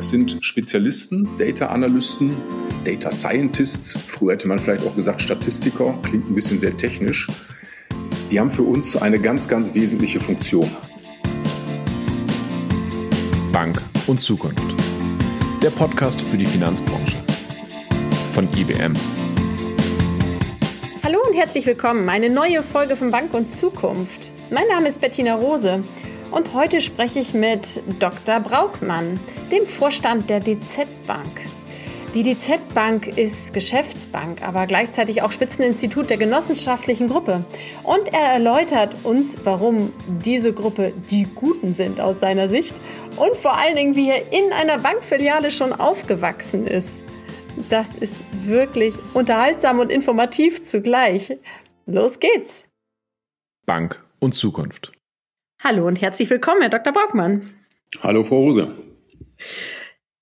Es sind Spezialisten, Data Analysten, Data Scientists, früher hätte man vielleicht auch gesagt Statistiker, klingt ein bisschen sehr technisch. Die haben für uns eine ganz, ganz wesentliche Funktion. Bank und Zukunft. Der Podcast für die Finanzbranche. Von IBM. Hallo und herzlich willkommen. Eine neue Folge von Bank und Zukunft. Mein Name ist Bettina Rose und heute spreche ich mit Dr. Braukmann, dem Vorstand der DZ Bank. Die DZ Bank ist Geschäftsbank, aber gleichzeitig auch Spitzeninstitut der genossenschaftlichen Gruppe. Und er erläutert uns, warum diese Gruppe die Guten sind aus seiner Sicht und vor allen Dingen, wie er in einer Bankfiliale schon aufgewachsen ist. Das ist wirklich unterhaltsam und informativ zugleich. Los geht's! Bank und Zukunft. Hallo und herzlich willkommen, Herr Dr. Braukmann. Hallo, Frau Rose.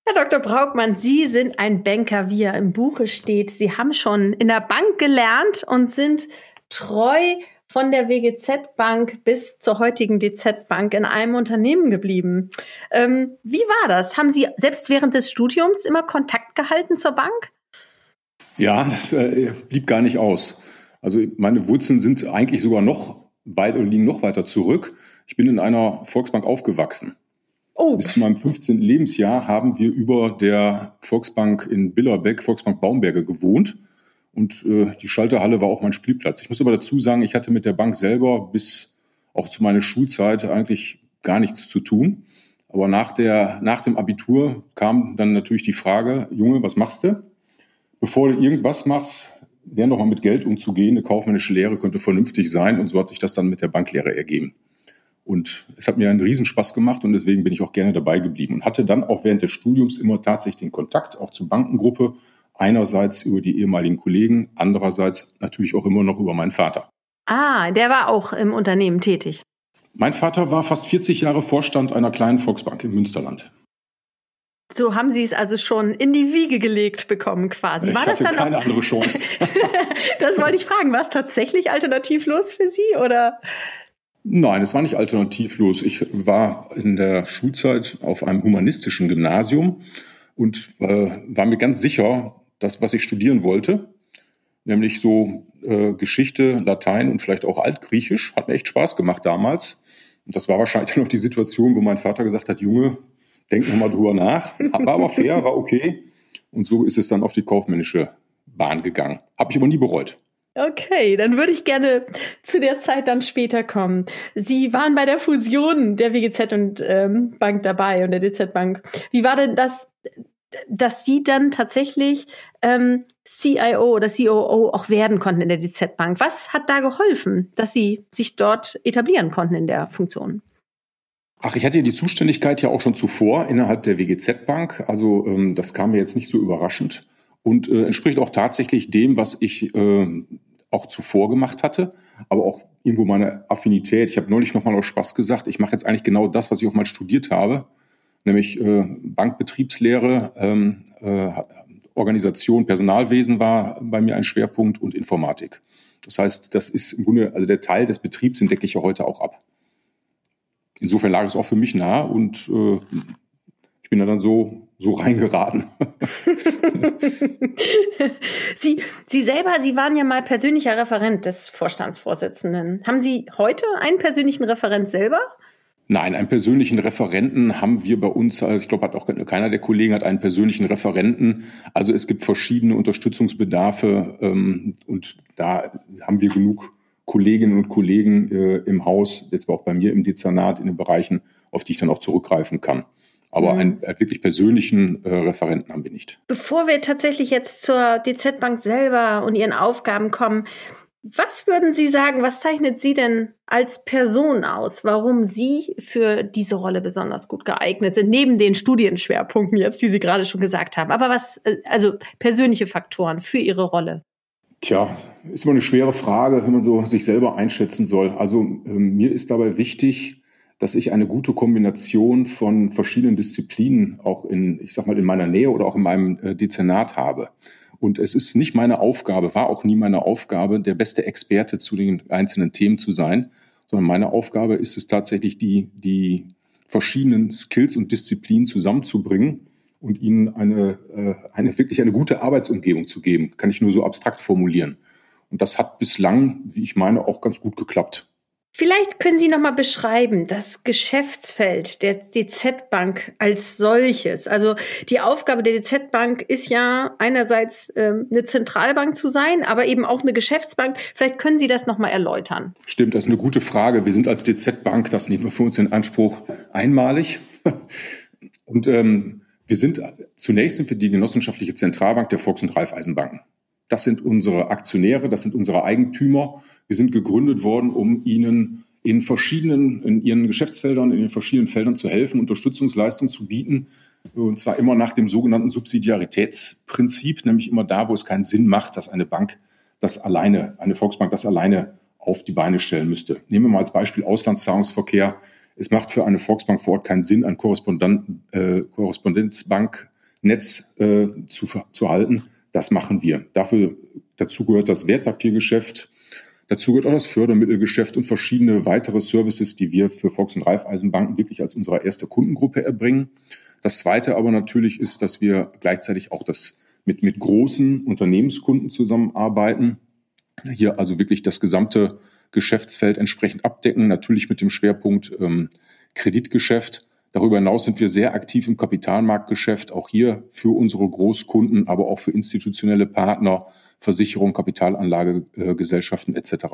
Herr Dr. Braukmann, Sie sind ein Banker, wie er im Buche steht. Sie haben schon in der Bank gelernt und sind treu von der WGZ Bank bis zur heutigen DZ Bank in einem Unternehmen geblieben. Ähm, wie war das? Haben Sie selbst während des Studiums immer Kontakt gehalten zur Bank? Ja, das äh, blieb gar nicht aus. Also meine Wurzeln sind eigentlich sogar noch weit oder liegen noch weiter zurück. Ich bin in einer Volksbank aufgewachsen. Oh. Bis zu meinem 15. Lebensjahr haben wir über der Volksbank in Billerbeck, Volksbank Baumberge gewohnt. Und äh, die Schalterhalle war auch mein Spielplatz. Ich muss aber dazu sagen, ich hatte mit der Bank selber bis auch zu meiner Schulzeit eigentlich gar nichts zu tun. Aber nach, der, nach dem Abitur kam dann natürlich die Frage, Junge, was machst du? Bevor du irgendwas machst, lern doch mal mit Geld umzugehen. Eine kaufmännische Lehre könnte vernünftig sein. Und so hat sich das dann mit der Banklehre ergeben. Und es hat mir einen Riesenspaß gemacht und deswegen bin ich auch gerne dabei geblieben und hatte dann auch während des Studiums immer tatsächlich den Kontakt auch zur Bankengruppe. Einerseits über die ehemaligen Kollegen, andererseits natürlich auch immer noch über meinen Vater. Ah, der war auch im Unternehmen tätig. Mein Vater war fast 40 Jahre Vorstand einer kleinen Volksbank im Münsterland. So haben Sie es also schon in die Wiege gelegt bekommen, quasi. War ich hatte das dann keine andere Chance. das wollte ich fragen. War es tatsächlich alternativlos für Sie oder? Nein, es war nicht alternativlos. Ich war in der Schulzeit auf einem humanistischen Gymnasium und äh, war mir ganz sicher, dass was ich studieren wollte, nämlich so äh, Geschichte, Latein und vielleicht auch Altgriechisch, hat mir echt Spaß gemacht damals. Und das war wahrscheinlich noch die Situation, wo mein Vater gesagt hat, Junge, denk nochmal drüber nach. War aber fair, war okay. Und so ist es dann auf die kaufmännische Bahn gegangen. Habe ich aber nie bereut. Okay, dann würde ich gerne zu der Zeit dann später kommen. Sie waren bei der Fusion der WGZ und ähm, Bank dabei und der DZ Bank. Wie war denn das, dass Sie dann tatsächlich ähm, CIO oder COO auch werden konnten in der DZ Bank? Was hat da geholfen, dass Sie sich dort etablieren konnten in der Funktion? Ach, ich hatte die Zuständigkeit ja auch schon zuvor innerhalb der WGZ Bank. Also ähm, das kam mir jetzt nicht so überraschend und äh, entspricht auch tatsächlich dem, was ich äh, auch zuvor gemacht hatte, aber auch irgendwo meine Affinität. Ich habe neulich nochmal aus Spaß gesagt, ich mache jetzt eigentlich genau das, was ich auch mal studiert habe, nämlich äh, Bankbetriebslehre, ähm, äh, Organisation, Personalwesen war bei mir ein Schwerpunkt und Informatik. Das heißt, das ist im Grunde, also der Teil des Betriebs, den decke ich ja heute auch ab. Insofern lag es auch für mich nah und äh, ich bin da dann so so reingeraten. Sie, Sie selber, Sie waren ja mal persönlicher Referent des Vorstandsvorsitzenden. Haben Sie heute einen persönlichen Referent selber? Nein, einen persönlichen Referenten haben wir bei uns, also ich glaube, hat auch keiner der Kollegen hat einen persönlichen Referenten. Also es gibt verschiedene Unterstützungsbedarfe ähm, und da haben wir genug Kolleginnen und Kollegen äh, im Haus, jetzt auch bei mir im Dezernat in den Bereichen, auf die ich dann auch zurückgreifen kann. Aber mhm. einen äh, wirklich persönlichen äh, Referenten haben wir nicht. Bevor wir tatsächlich jetzt zur DZ Bank selber und ihren Aufgaben kommen, was würden Sie sagen, was zeichnet Sie denn als Person aus, warum Sie für diese Rolle besonders gut geeignet sind, neben den Studienschwerpunkten jetzt, die Sie gerade schon gesagt haben? Aber was, äh, also persönliche Faktoren für Ihre Rolle? Tja, ist immer eine schwere Frage, wenn man so sich selber einschätzen soll. Also ähm, mir ist dabei wichtig, dass ich eine gute Kombination von verschiedenen Disziplinen auch in, ich sag mal, in meiner Nähe oder auch in meinem äh, Dezernat habe. Und es ist nicht meine Aufgabe, war auch nie meine Aufgabe, der beste Experte zu den einzelnen Themen zu sein, sondern meine Aufgabe ist es tatsächlich, die, die verschiedenen Skills und Disziplinen zusammenzubringen und ihnen eine, äh, eine wirklich eine gute Arbeitsumgebung zu geben. Kann ich nur so abstrakt formulieren. Und das hat bislang, wie ich meine, auch ganz gut geklappt. Vielleicht können Sie noch mal beschreiben das Geschäftsfeld der DZ Bank als solches. Also die Aufgabe der DZ Bank ist ja einerseits ähm, eine Zentralbank zu sein, aber eben auch eine Geschäftsbank. Vielleicht können Sie das noch mal erläutern. Stimmt, das ist eine gute Frage. Wir sind als DZ Bank, das nehmen wir für uns in Anspruch, einmalig. Und ähm, wir sind zunächst sind wir die genossenschaftliche Zentralbank der Volks- und Raiffeisenbanken. Das sind unsere Aktionäre, das sind unsere Eigentümer. Wir sind gegründet worden, um ihnen in verschiedenen, in ihren Geschäftsfeldern, in den verschiedenen Feldern zu helfen, Unterstützungsleistungen zu bieten. Und zwar immer nach dem sogenannten Subsidiaritätsprinzip, nämlich immer da, wo es keinen Sinn macht, dass eine Bank das alleine, eine Volksbank das alleine auf die Beine stellen müsste. Nehmen wir mal als Beispiel Auslandszahlungsverkehr. Es macht für eine Volksbank vor Ort keinen Sinn, ein äh, Korrespondenzbanknetz äh, zu, zu halten das machen wir. Dafür, dazu gehört das Wertpapiergeschäft, dazu gehört auch das Fördermittelgeschäft und verschiedene weitere Services, die wir für Volks- und Raiffeisenbanken wirklich als unsere erste Kundengruppe erbringen. Das zweite aber natürlich ist, dass wir gleichzeitig auch das mit, mit großen Unternehmenskunden zusammenarbeiten. Hier also wirklich das gesamte Geschäftsfeld entsprechend abdecken, natürlich mit dem Schwerpunkt ähm, Kreditgeschäft Darüber hinaus sind wir sehr aktiv im Kapitalmarktgeschäft, auch hier für unsere Großkunden, aber auch für institutionelle Partner, Versicherung, Kapitalanlagegesellschaften äh, etc.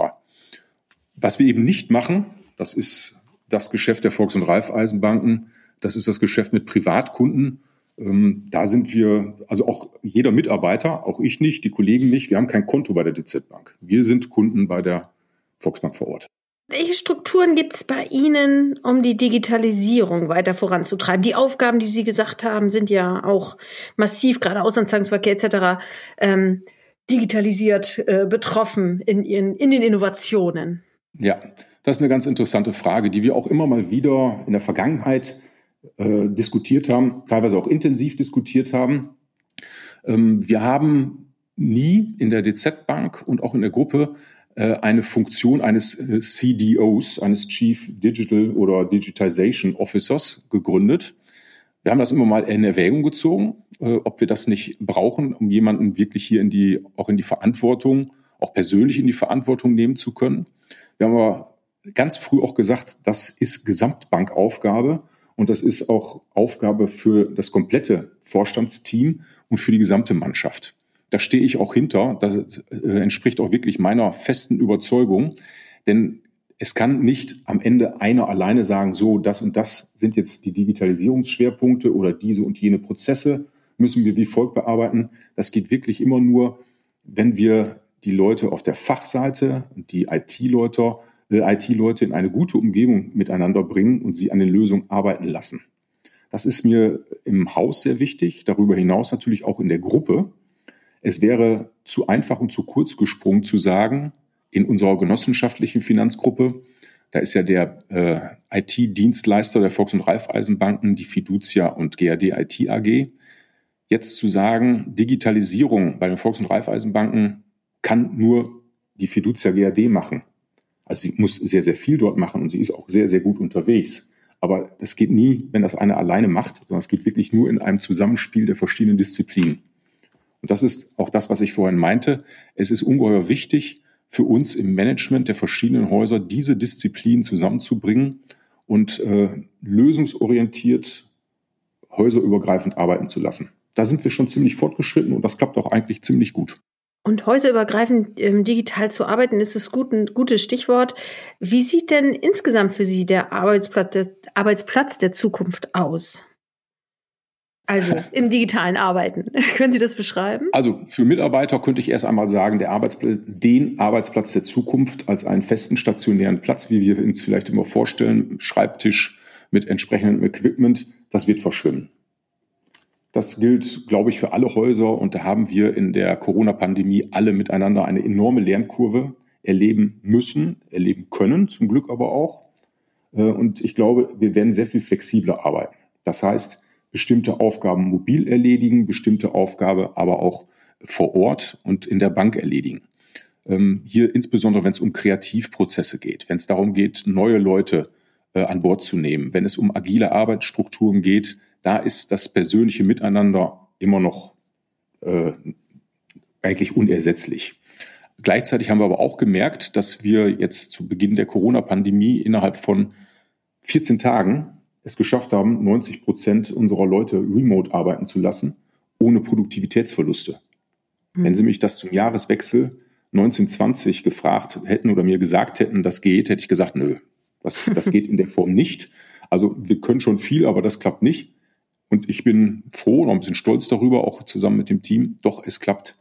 Was wir eben nicht machen, das ist das Geschäft der Volks- und Raiffeisenbanken, das ist das Geschäft mit Privatkunden. Ähm, da sind wir, also auch jeder Mitarbeiter, auch ich nicht, die Kollegen nicht, wir haben kein Konto bei der DZ Bank. Wir sind Kunden bei der Volksbank vor Ort. Welche Strukturen gibt es bei Ihnen, um die Digitalisierung weiter voranzutreiben? Die Aufgaben, die Sie gesagt haben, sind ja auch massiv, gerade Auslandszahlungsverkehr etc., ähm, digitalisiert äh, betroffen in, ihren, in den Innovationen. Ja, das ist eine ganz interessante Frage, die wir auch immer mal wieder in der Vergangenheit äh, diskutiert haben, teilweise auch intensiv diskutiert haben. Ähm, wir haben nie in der DZ-Bank und auch in der Gruppe äh, eine Funktion eines äh, CDOs, eines Chief Digital oder Digitization Officers gegründet. Wir haben das immer mal in Erwägung gezogen, äh, ob wir das nicht brauchen, um jemanden wirklich hier in die, auch in die Verantwortung, auch persönlich in die Verantwortung nehmen zu können. Wir haben aber ganz früh auch gesagt, das ist Gesamtbankaufgabe und das ist auch Aufgabe für das komplette Vorstandsteam und für die gesamte Mannschaft da stehe ich auch hinter. Das äh, entspricht auch wirklich meiner festen Überzeugung. Denn es kann nicht am Ende einer alleine sagen, so, das und das sind jetzt die Digitalisierungsschwerpunkte oder diese und jene Prozesse müssen wir wie folgt bearbeiten. Das geht wirklich immer nur, wenn wir die Leute auf der Fachseite und die IT-Leute äh, IT-Leute in eine gute Umgebung miteinander bringen und sie an den Lösungen arbeiten lassen. Das ist mir im Haus sehr wichtig, darüber hinaus natürlich auch in der Gruppe. Es wäre zu einfach und zu kurz gesprungen zu sagen, in unserer genossenschaftlichen Finanzgruppe, da ist ja der äh, IT-Dienstleister der Volks- und Raiffeisenbanken, die Fiducia und GAD IT AG. Jetzt zu sagen, Digitalisierung bei den Volks- und Raiffeisenbanken kann nur die Fiducia GAD machen. Also sie muss sehr, sehr viel dort machen und sie ist auch sehr, sehr gut unterwegs. Aber es geht nie, wenn das eine alleine macht, sondern es geht wirklich nur in einem Zusammenspiel der verschiedenen Disziplinen. Und das ist auch das, was ich vorhin meinte. Es ist ungeheuer wichtig für uns im Management der verschiedenen Häuser, diese Disziplinen zusammenzubringen und äh, lösungsorientiert häuserübergreifend arbeiten zu lassen. Da sind wir schon ziemlich fortgeschritten und das klappt auch eigentlich ziemlich gut. Und häuserübergreifend ähm, digital zu arbeiten, ist es gut, ein gutes Stichwort. Wie sieht denn insgesamt für Sie der Arbeitsplatz, der Arbeitsplatz der Zukunft aus? Also im digitalen Arbeiten. Können Sie das beschreiben? Also für Mitarbeiter könnte ich erst einmal sagen, der Arbeitsplatz, den Arbeitsplatz der Zukunft als einen festen stationären Platz, wie wir uns vielleicht immer vorstellen, Schreibtisch mit entsprechendem Equipment, das wird verschwimmen. Das gilt, glaube ich, für alle Häuser und da haben wir in der Corona-Pandemie alle miteinander eine enorme Lernkurve erleben müssen, erleben können, zum Glück aber auch. Äh, und ich glaube, wir werden sehr viel flexibler arbeiten. Das heißt, bestimmte Aufgaben mobil erledigen, bestimmte Aufgabe aber auch vor Ort und in der Bank erledigen. Ähm, hier insbesondere, wenn es um Kreativprozesse geht, wenn es darum geht, neue Leute äh, an Bord zu nehmen, wenn es um agile Arbeitsstrukturen geht, da ist das persönliche Miteinander immer noch äh, eigentlich unersetzlich. Gleichzeitig haben wir aber auch gemerkt, dass wir jetzt zu Beginn der Corona-Pandemie innerhalb von 14 Tagen es geschafft haben, 90 Prozent unserer Leute remote arbeiten zu lassen, ohne Produktivitätsverluste. Mhm. Wenn Sie mich das zum Jahreswechsel 1920 gefragt hätten oder mir gesagt hätten, das geht, hätte ich gesagt, nö, das, das geht in der Form nicht. Also wir können schon viel, aber das klappt nicht. Und ich bin froh und ein bisschen stolz darüber, auch zusammen mit dem Team, doch es klappt.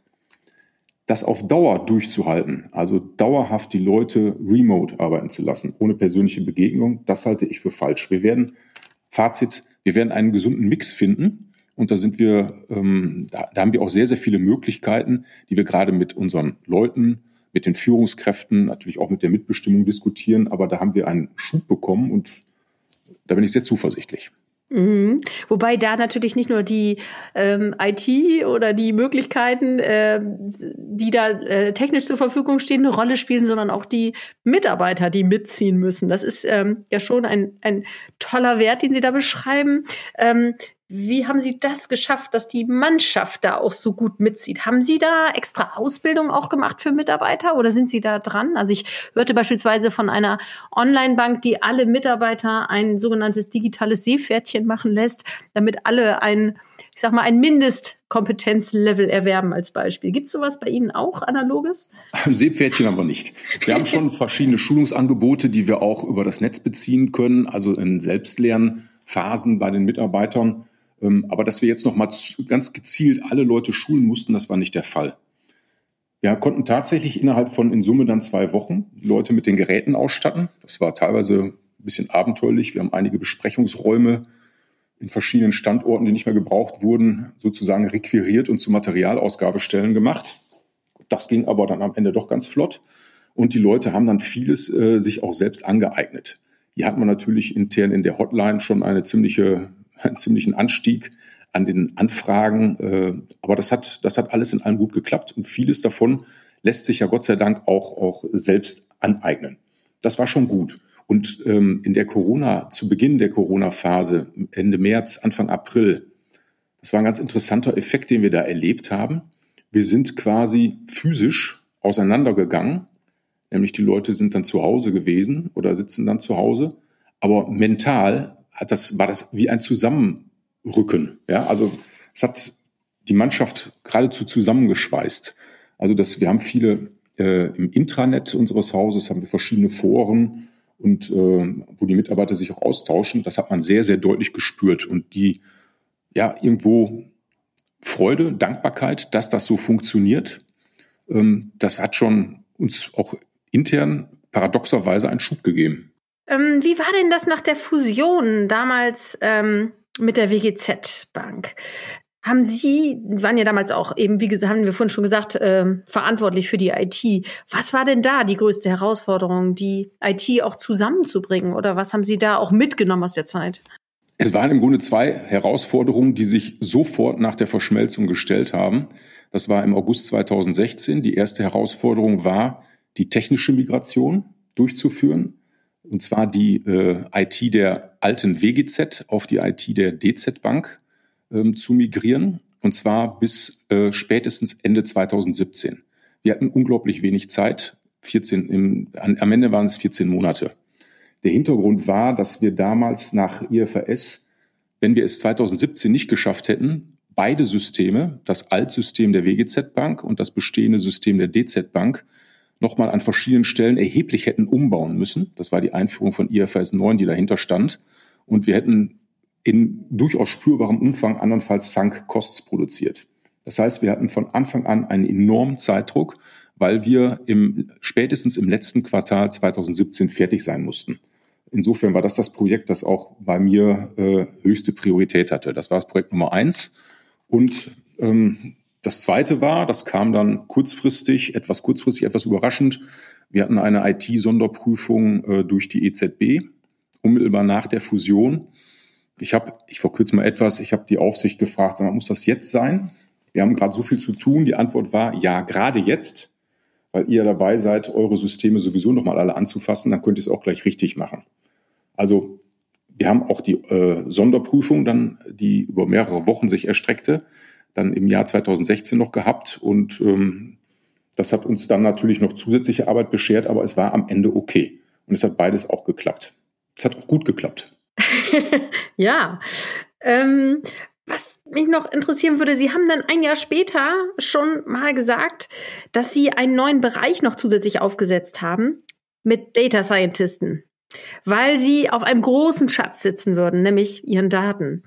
Das auf Dauer durchzuhalten, also dauerhaft die Leute remote arbeiten zu lassen, ohne persönliche Begegnung, das halte ich für falsch. Wir werden, Fazit, wir werden einen gesunden Mix finden. Und da sind wir, ähm, da, da haben wir auch sehr, sehr viele Möglichkeiten, die wir gerade mit unseren Leuten, mit den Führungskräften, natürlich auch mit der Mitbestimmung diskutieren. Aber da haben wir einen Schub bekommen und da bin ich sehr zuversichtlich. Mhm. Wobei da natürlich nicht nur die ähm, IT oder die Möglichkeiten, äh, die da äh, technisch zur Verfügung stehen, eine Rolle spielen, sondern auch die Mitarbeiter, die mitziehen müssen. Das ist ähm, ja schon ein, ein toller Wert, den Sie da beschreiben. Ähm, wie haben Sie das geschafft, dass die Mannschaft da auch so gut mitzieht? Haben Sie da extra Ausbildung auch gemacht für Mitarbeiter oder sind Sie da dran? Also ich hörte beispielsweise von einer Online-Bank, die alle Mitarbeiter ein sogenanntes digitales Seepferdchen machen lässt, damit alle ein, ich sag mal, ein Mindestkompetenzlevel erwerben als Beispiel. Gibt es sowas bei Ihnen auch analoges? Seepferdchen haben wir nicht. Wir haben schon verschiedene Schulungsangebote, die wir auch über das Netz beziehen können, also in Selbstlernphasen bei den Mitarbeitern. Ähm, aber dass wir jetzt noch mal ganz gezielt alle Leute schulen mussten, das war nicht der Fall. Wir konnten tatsächlich innerhalb von in Summe dann zwei Wochen die Leute mit den Geräten ausstatten. Das war teilweise ein bisschen abenteuerlich. Wir haben einige Besprechungsräume in verschiedenen Standorten, die nicht mehr gebraucht wurden, sozusagen requiriert und zu Materialausgabestellen gemacht. Das ging aber dann am Ende doch ganz flott. Und die Leute haben dann vieles äh, sich auch selbst angeeignet. Hier hat man natürlich intern in der Hotline schon eine ziemliche einen ziemlichen Anstieg an den Anfragen. Äh, aber das hat, das hat alles in allem gut geklappt und vieles davon lässt sich ja Gott sei Dank auch, auch selbst aneignen. Das war schon gut. Und ähm, in der Corona, zu Beginn der Corona-Phase, Ende März, Anfang April, das war ein ganz interessanter Effekt, den wir da erlebt haben. Wir sind quasi physisch auseinandergegangen, nämlich die Leute sind dann zu Hause gewesen oder sitzen dann zu Hause, aber mental hat das, war das wie ein Zusammenrücken. Ja, also es hat die Mannschaft geradezu zusammengeschweißt. Also das, wir haben viele äh, im Intranet unseres Hauses haben wir verschiedene Foren und äh, wo die Mitarbeiter sich auch austauschen. Das hat man sehr, sehr deutlich gespürt und die ja irgendwo Freude, Dankbarkeit, dass das so funktioniert. Ähm, das hat schon uns auch intern paradoxerweise einen Schub gegeben. Ähm, wie war denn das nach der Fusion damals ähm, mit der WGZ Bank? Haben Sie, waren ja damals auch eben, wie gesagt, haben wir vorhin schon gesagt, äh, verantwortlich für die IT. Was war denn da die größte Herausforderung, die IT auch zusammenzubringen? Oder was haben Sie da auch mitgenommen aus der Zeit? Es waren im Grunde zwei Herausforderungen, die sich sofort nach der Verschmelzung gestellt haben. Das war im August 2016. Die erste Herausforderung war, die technische Migration durchzuführen und zwar die äh, IT der alten WGZ auf die IT der DZ Bank ähm, zu migrieren, und zwar bis äh, spätestens Ende 2017. Wir hatten unglaublich wenig Zeit, 14 im, an, am Ende waren es 14 Monate. Der Hintergrund war, dass wir damals nach IFRS, wenn wir es 2017 nicht geschafft hätten, beide Systeme, das Altsystem der WGZ Bank und das bestehende System der DZ Bank, nochmal an verschiedenen Stellen erheblich hätten umbauen müssen. Das war die Einführung von IFRS 9, die dahinter stand. Und wir hätten in durchaus spürbarem Umfang andernfalls Sunk-Costs produziert. Das heißt, wir hatten von Anfang an einen enormen Zeitdruck, weil wir im, spätestens im letzten Quartal 2017 fertig sein mussten. Insofern war das das Projekt, das auch bei mir äh, höchste Priorität hatte. Das war das Projekt Nummer eins. Und ähm, das zweite war, das kam dann kurzfristig, etwas kurzfristig, etwas überraschend. Wir hatten eine IT-Sonderprüfung äh, durch die EZB, unmittelbar nach der Fusion. Ich habe, ich verkürze mal etwas, ich habe die Aufsicht gefragt, muss das jetzt sein? Wir haben gerade so viel zu tun. Die Antwort war, ja, gerade jetzt, weil ihr dabei seid, eure Systeme sowieso nochmal alle anzufassen, dann könnt ihr es auch gleich richtig machen. Also Wir haben auch die äh, Sonderprüfung dann, die über mehrere Wochen sich erstreckte, dann im Jahr 2016 noch gehabt und ähm, das hat uns dann natürlich noch zusätzliche Arbeit beschert, aber es war am Ende okay. Und es hat beides auch geklappt. Es hat auch gut geklappt. ja. Ähm, was mich noch interessieren würde, Sie haben dann ein Jahr später schon mal gesagt, dass Sie einen neuen Bereich noch zusätzlich aufgesetzt haben mit Data Scientisten, weil Sie auf einem großen Schatz sitzen würden, nämlich Ihren Daten.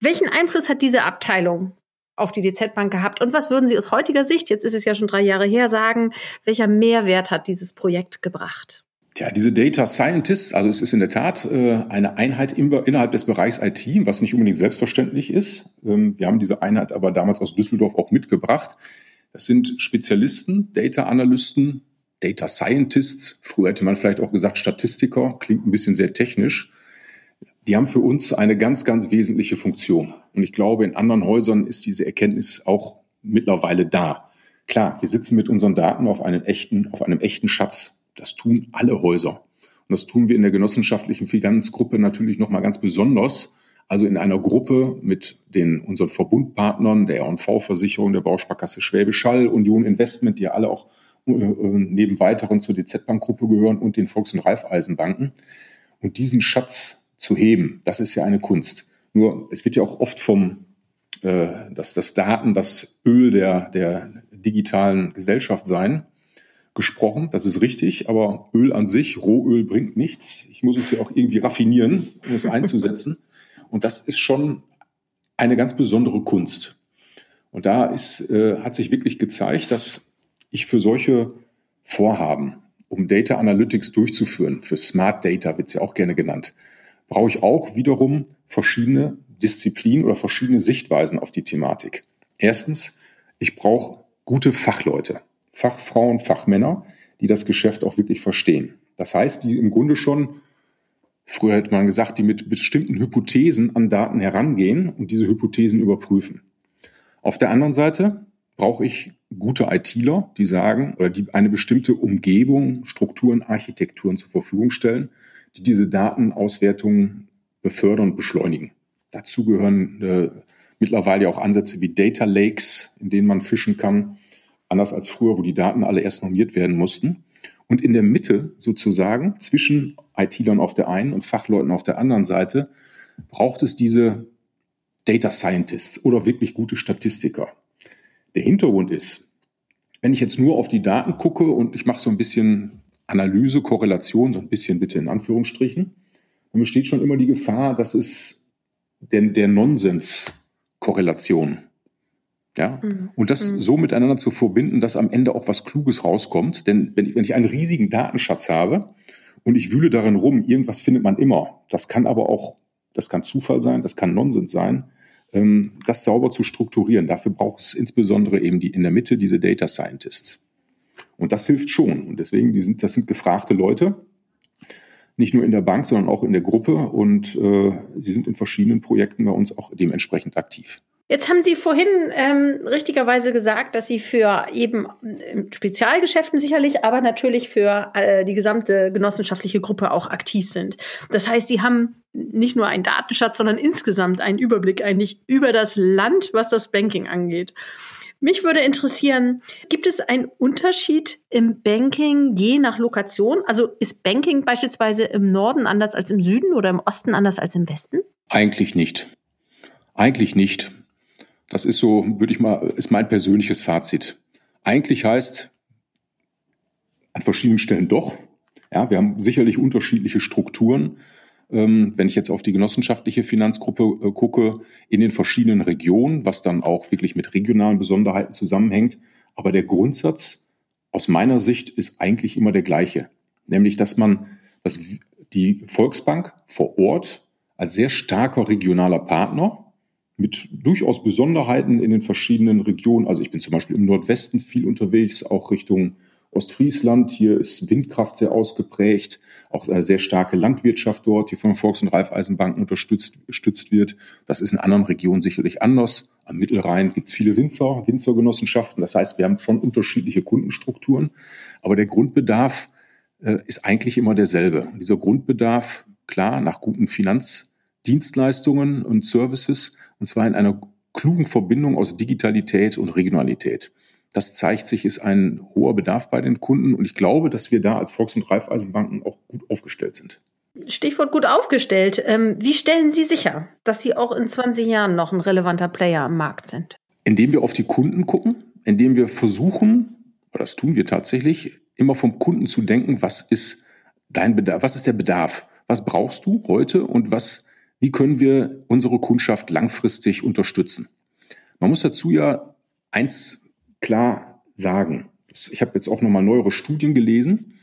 Welchen Einfluss hat diese Abteilung auf die DZ Bank gehabt und was würden Sie aus heutiger Sicht, jetzt ist es ja schon drei Jahre her, sagen, welcher Mehrwert hat dieses Projekt gebracht? Tja, diese Data Scientists, also es ist in der Tat äh, eine Einheit innerhalb des Bereichs IT, was nicht unbedingt selbstverständlich ist. Ähm, wir haben diese Einheit aber damals aus Düsseldorf auch mitgebracht. Das sind Spezialisten, Data Analysten, Data Scientists. Früher hätte man vielleicht auch gesagt Statistiker, klingt ein bisschen sehr technisch. Die haben für uns eine ganz, ganz wesentliche Funktion. Und ich glaube, in anderen Häusern ist diese Erkenntnis auch mittlerweile da. Klar, wir sitzen mit unseren Daten auf einem echten, auf einem echten Schatz das tun alle Häuser. Und das tun wir in der genossenschaftlichen Finanzgruppe natürlich nochmal ganz besonders. Also in einer Gruppe mit den unseren Verbundpartnern, der R&V-Versicherung, der Bausparkasse Schwäbisch Hall, Union Investment, die alle auch äh, neben weiteren zur DZ-Bank-Gruppe gehören und den Volks- und Raiffeisenbanken. Und diesen Schatz zu heben, das ist ja eine Kunst. Nur es wird ja auch oft vom, äh, dass das Daten das Öl der, der digitalen Gesellschaft sein gesprochen. Das ist richtig, aber Öl an sich, Rohöl bringt nichts. Ich muss es ja auch irgendwie raffinieren, um es einzusetzen. Und das ist schon eine ganz besondere Kunst. Und da ist, äh, hat sich wirklich gezeigt, dass ich für solche Vorhaben, um Data Analytics durchzuführen, für Smart Data wird es ja auch gerne genannt, brauche ich auch wiederum verschiedene Disziplinen oder verschiedene Sichtweisen auf die Thematik. Erstens, ich brauche gute Fachleute. Fachfrauen, Fachmänner, die das Geschäft auch wirklich verstehen. Das heißt, die im Grunde schon, früher hätte man gesagt, die mit bestimmten Hypothesen an Daten herangehen und diese Hypothesen überprüfen. Auf der anderen Seite brauche ich gute ITler, die sagen oder die eine bestimmte Umgebung, Strukturen, Architekturen zur Verfügung stellen, die diese Datenauswertungen befördern und beschleunigen. Dazu gehören äh, mittlerweile auch Ansätze wie Data Lakes, in denen man fischen kann, anders als früher, wo die Daten alle erst normiert werden mussten. Und in der Mitte sozusagen zwischen IT-Lern auf der einen und Fachleuten auf der anderen Seite braucht es diese Data Scientists oder wirklich gute Statistiker. Der Hintergrund ist, wenn ich jetzt nur auf die Daten gucke und ich mache so ein bisschen Analyse, Korrelation, so ein bisschen bitte in Anführungsstrichen, dann besteht schon immer die Gefahr, dass es der, der Nonsens-Korrelation ja, mhm. und das mhm. so miteinander zu verbinden, dass am Ende auch was Kluges rauskommt. Denn wenn ich, wenn ich einen riesigen Datenschatz habe und ich wühle darin rum, irgendwas findet man immer. Das kann aber auch, das kann Zufall sein, das kann Nonsens sein. Ähm, das sauber zu strukturieren, dafür braucht es insbesondere eben die in der Mitte diese Data Scientists. Und das hilft schon. Und deswegen, sind, das sind gefragte Leute, nicht nur in der Bank, sondern auch in der Gruppe. Und äh, sie sind in verschiedenen Projekten bei uns auch dementsprechend aktiv. Jetzt haben Sie vorhin ähm, richtigerweise gesagt, dass Sie für eben ähm, Spezialgeschäften sicherlich, aber natürlich für äh, die gesamte genossenschaftliche Gruppe auch aktiv sind. Das heißt, Sie haben nicht nur einen Datenschatz, sondern insgesamt einen Überblick eigentlich über das Land, was das Banking angeht. Mich würde interessieren, gibt es einen Unterschied im Banking je nach Lokation? Also ist Banking beispielsweise im Norden anders als im Süden oder im Osten anders als im Westen? Eigentlich nicht. Eigentlich nicht. Das ist so, würde ich mal, ist mein persönliches Fazit. Eigentlich heißt an verschiedenen Stellen doch. Ja, wir haben sicherlich unterschiedliche Strukturen. Ähm, wenn ich jetzt auf die genossenschaftliche Finanzgruppe äh, gucke, in den verschiedenen Regionen, was dann auch wirklich mit regionalen Besonderheiten zusammenhängt. Aber der Grundsatz aus meiner Sicht ist eigentlich immer der gleiche. Nämlich, dass man, dass die Volksbank vor Ort als sehr starker regionaler Partner mit durchaus Besonderheiten in den verschiedenen Regionen. Also ich bin zum Beispiel im Nordwesten viel unterwegs, auch Richtung Ostfriesland. Hier ist Windkraft sehr ausgeprägt, auch eine sehr starke Landwirtschaft dort, die von Volks- und Raiffeisenbanken unterstützt, unterstützt wird. Das ist in anderen Regionen sicherlich anders. Am Mittelrhein gibt es viele Winzer, Winzergenossenschaften. Das heißt, wir haben schon unterschiedliche Kundenstrukturen. Aber der Grundbedarf äh, ist eigentlich immer derselbe. Und dieser Grundbedarf klar nach guten Finanzdienstleistungen und Services, und zwar in einer klugen Verbindung aus Digitalität und Regionalität. Das zeigt sich, ist ein hoher Bedarf bei den Kunden und ich glaube, dass wir da als Volks- und Raiffeisenbanken auch gut aufgestellt sind. Stichwort gut aufgestellt. Ähm, wie stellen Sie sicher, dass Sie auch in 20 Jahren noch ein relevanter Player am Markt sind? Indem wir auf die Kunden gucken, indem wir versuchen, das tun wir tatsächlich, immer vom Kunden zu denken, was ist dein Bedarf, was ist der Bedarf? Was brauchst du heute und was, wie können wir unsere Kundschaft langfristig unterstützen? Man muss dazu ja eins klar sagen. Ich habe jetzt auch nochmal neuere Studien gelesen.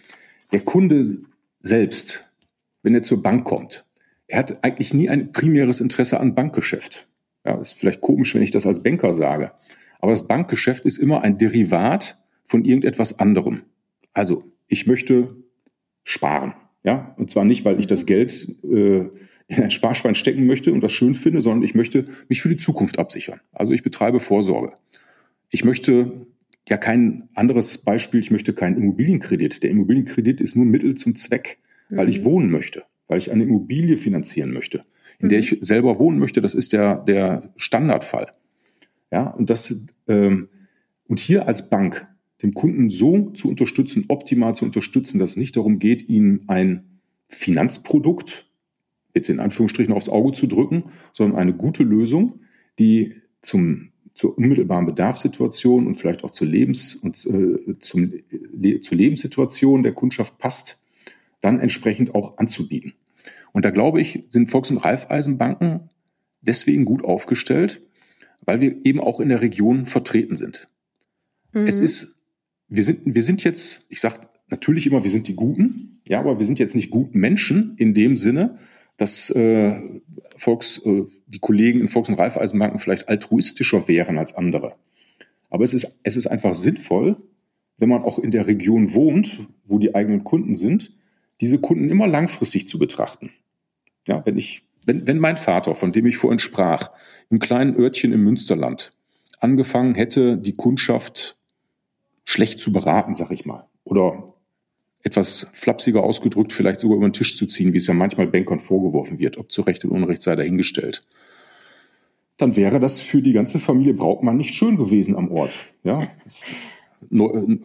Der Kunde selbst, wenn er zur Bank kommt, er hat eigentlich nie ein primäres Interesse an Bankgeschäft. Ja, ist vielleicht komisch, wenn ich das als Banker sage. Aber das Bankgeschäft ist immer ein Derivat von irgendetwas anderem. Also, ich möchte sparen. Ja, und zwar nicht, weil ich das Geld äh, in ein Sparschwein stecken möchte und das schön finde, sondern ich möchte mich für die Zukunft absichern. Also ich betreibe Vorsorge. Ich möchte ja kein anderes Beispiel, ich möchte keinen Immobilienkredit. Der Immobilienkredit ist nur Mittel zum Zweck, weil mhm. ich wohnen möchte, weil ich eine Immobilie finanzieren möchte, in mhm. der ich selber wohnen möchte. Das ist der, der Standardfall. Ja, und das, ähm, und hier als Bank den Kunden so zu unterstützen, optimal zu unterstützen, dass es nicht darum geht, ihm ein Finanzprodukt, bitte in Anführungsstrichen aufs Auge zu drücken, sondern eine gute Lösung, die zum, zur unmittelbaren Bedarfssituation und vielleicht auch zur, Lebens- und, äh, zum, le zur Lebenssituation der Kundschaft passt, dann entsprechend auch anzubieten. Und da glaube ich, sind Volks- und Raiffeisenbanken deswegen gut aufgestellt, weil wir eben auch in der Region vertreten sind. Mhm. Es ist wir sind, wir sind jetzt, ich sage natürlich immer, wir sind die Guten, ja, aber wir sind jetzt nicht guten Menschen in dem Sinne, dass äh, Volks, äh, die Kollegen in Volks- und Raiffeisenbanken vielleicht altruistischer wären als andere. Aber es ist, es ist einfach sinnvoll, wenn man auch in der Region wohnt, wo die eigenen Kunden sind, diese Kunden immer langfristig zu betrachten. Ja, wenn ich, wenn, wenn mein Vater, von dem ich vorhin sprach, im kleinen Örtchen im Münsterland angefangen hätte, die Kundschaft schlecht zu beraten, sag ich mal. Oder etwas flapsiger ausgedrückt, vielleicht sogar über den Tisch zu ziehen, wie es ja manchmal Bankern vorgeworfen wird, ob zu Recht und Unrecht sei dahingestellt. Dann wäre das für die ganze Familie Brautmann nicht schön gewesen am Ort. Ja,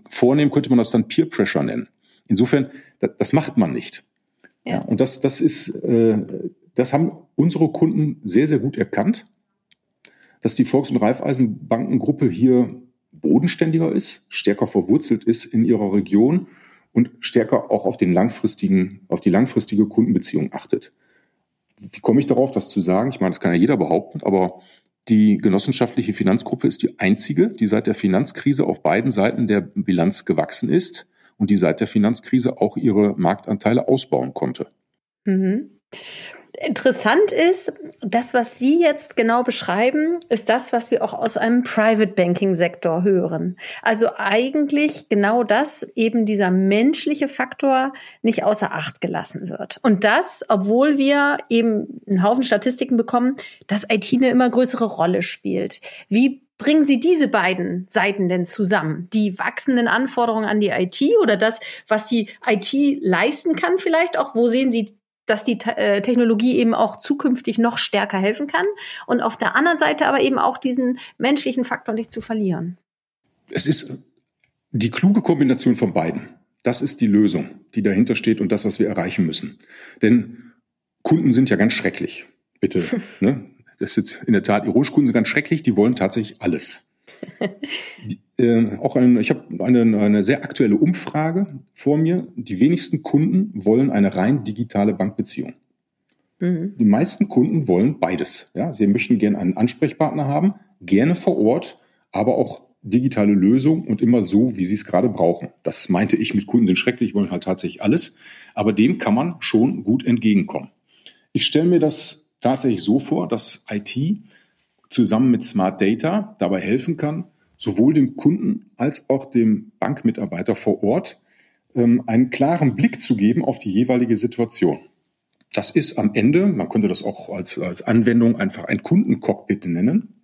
vornehm könnte man das dann Peer Pressure nennen. Insofern, das, macht man nicht. Ja. ja und das, das ist, äh, das haben unsere Kunden sehr, sehr gut erkannt, dass die Volks- und Raiffeisenbankengruppe hier bodenständiger ist, stärker verwurzelt ist in ihrer Region und stärker auch auf den langfristigen, auf die langfristige Kundenbeziehung achtet. Wie komme ich darauf, das zu sagen? Ich meine, das kann ja jeder behaupten, aber die genossenschaftliche Finanzgruppe ist die einzige, die seit der Finanzkrise auf beiden Seiten der Bilanz gewachsen ist und die seit der Finanzkrise auch ihre Marktanteile ausbauen konnte. Mhm. Interessant ist, das, was Sie jetzt genau beschreiben, ist das, was wir auch aus einem Private Banking Sektor hören. Also eigentlich genau das, eben dieser menschliche Faktor nicht außer Acht gelassen wird. Und das, obwohl wir eben einen Haufen Statistiken bekommen, dass IT eine immer größere Rolle spielt. Wie bringen Sie diese beiden Seiten denn zusammen? Die wachsenden Anforderungen an die IT oder das, was die IT leisten kann vielleicht auch? Wo sehen Sie dass die äh, Technologie eben auch zukünftig noch stärker helfen kann und auf der anderen Seite aber eben auch diesen menschlichen Faktor nicht zu verlieren. Es ist die kluge Kombination von beiden. Das ist die Lösung, die dahinter steht und das, was wir erreichen müssen. Denn Kunden sind ja ganz schrecklich. Bitte, ne? Das ist jetzt in der Tat ironisch. Kunden sind ganz schrecklich. Die wollen tatsächlich alles. Die, äh, auch ein, ich habe eine, eine sehr aktuelle Umfrage vor mir. Die wenigsten Kunden wollen eine rein digitale Bankbeziehung. Mhm. Die meisten Kunden wollen beides. Ja? Sie möchten gerne einen Ansprechpartner haben, gerne vor Ort, aber auch digitale Lösung und immer so, wie sie es gerade brauchen. Das meinte ich mit Kunden sind schrecklich, wollen halt tatsächlich alles. Aber dem kann man schon gut entgegenkommen. Ich stelle mir das tatsächlich so vor, dass IT zusammen mit Smart Data dabei helfen kann, sowohl dem Kunden als auch dem Bankmitarbeiter vor Ort ähm, einen klaren Blick zu geben auf die jeweilige Situation. Das ist am Ende, man könnte das auch als, als Anwendung einfach ein Kundencockpit nennen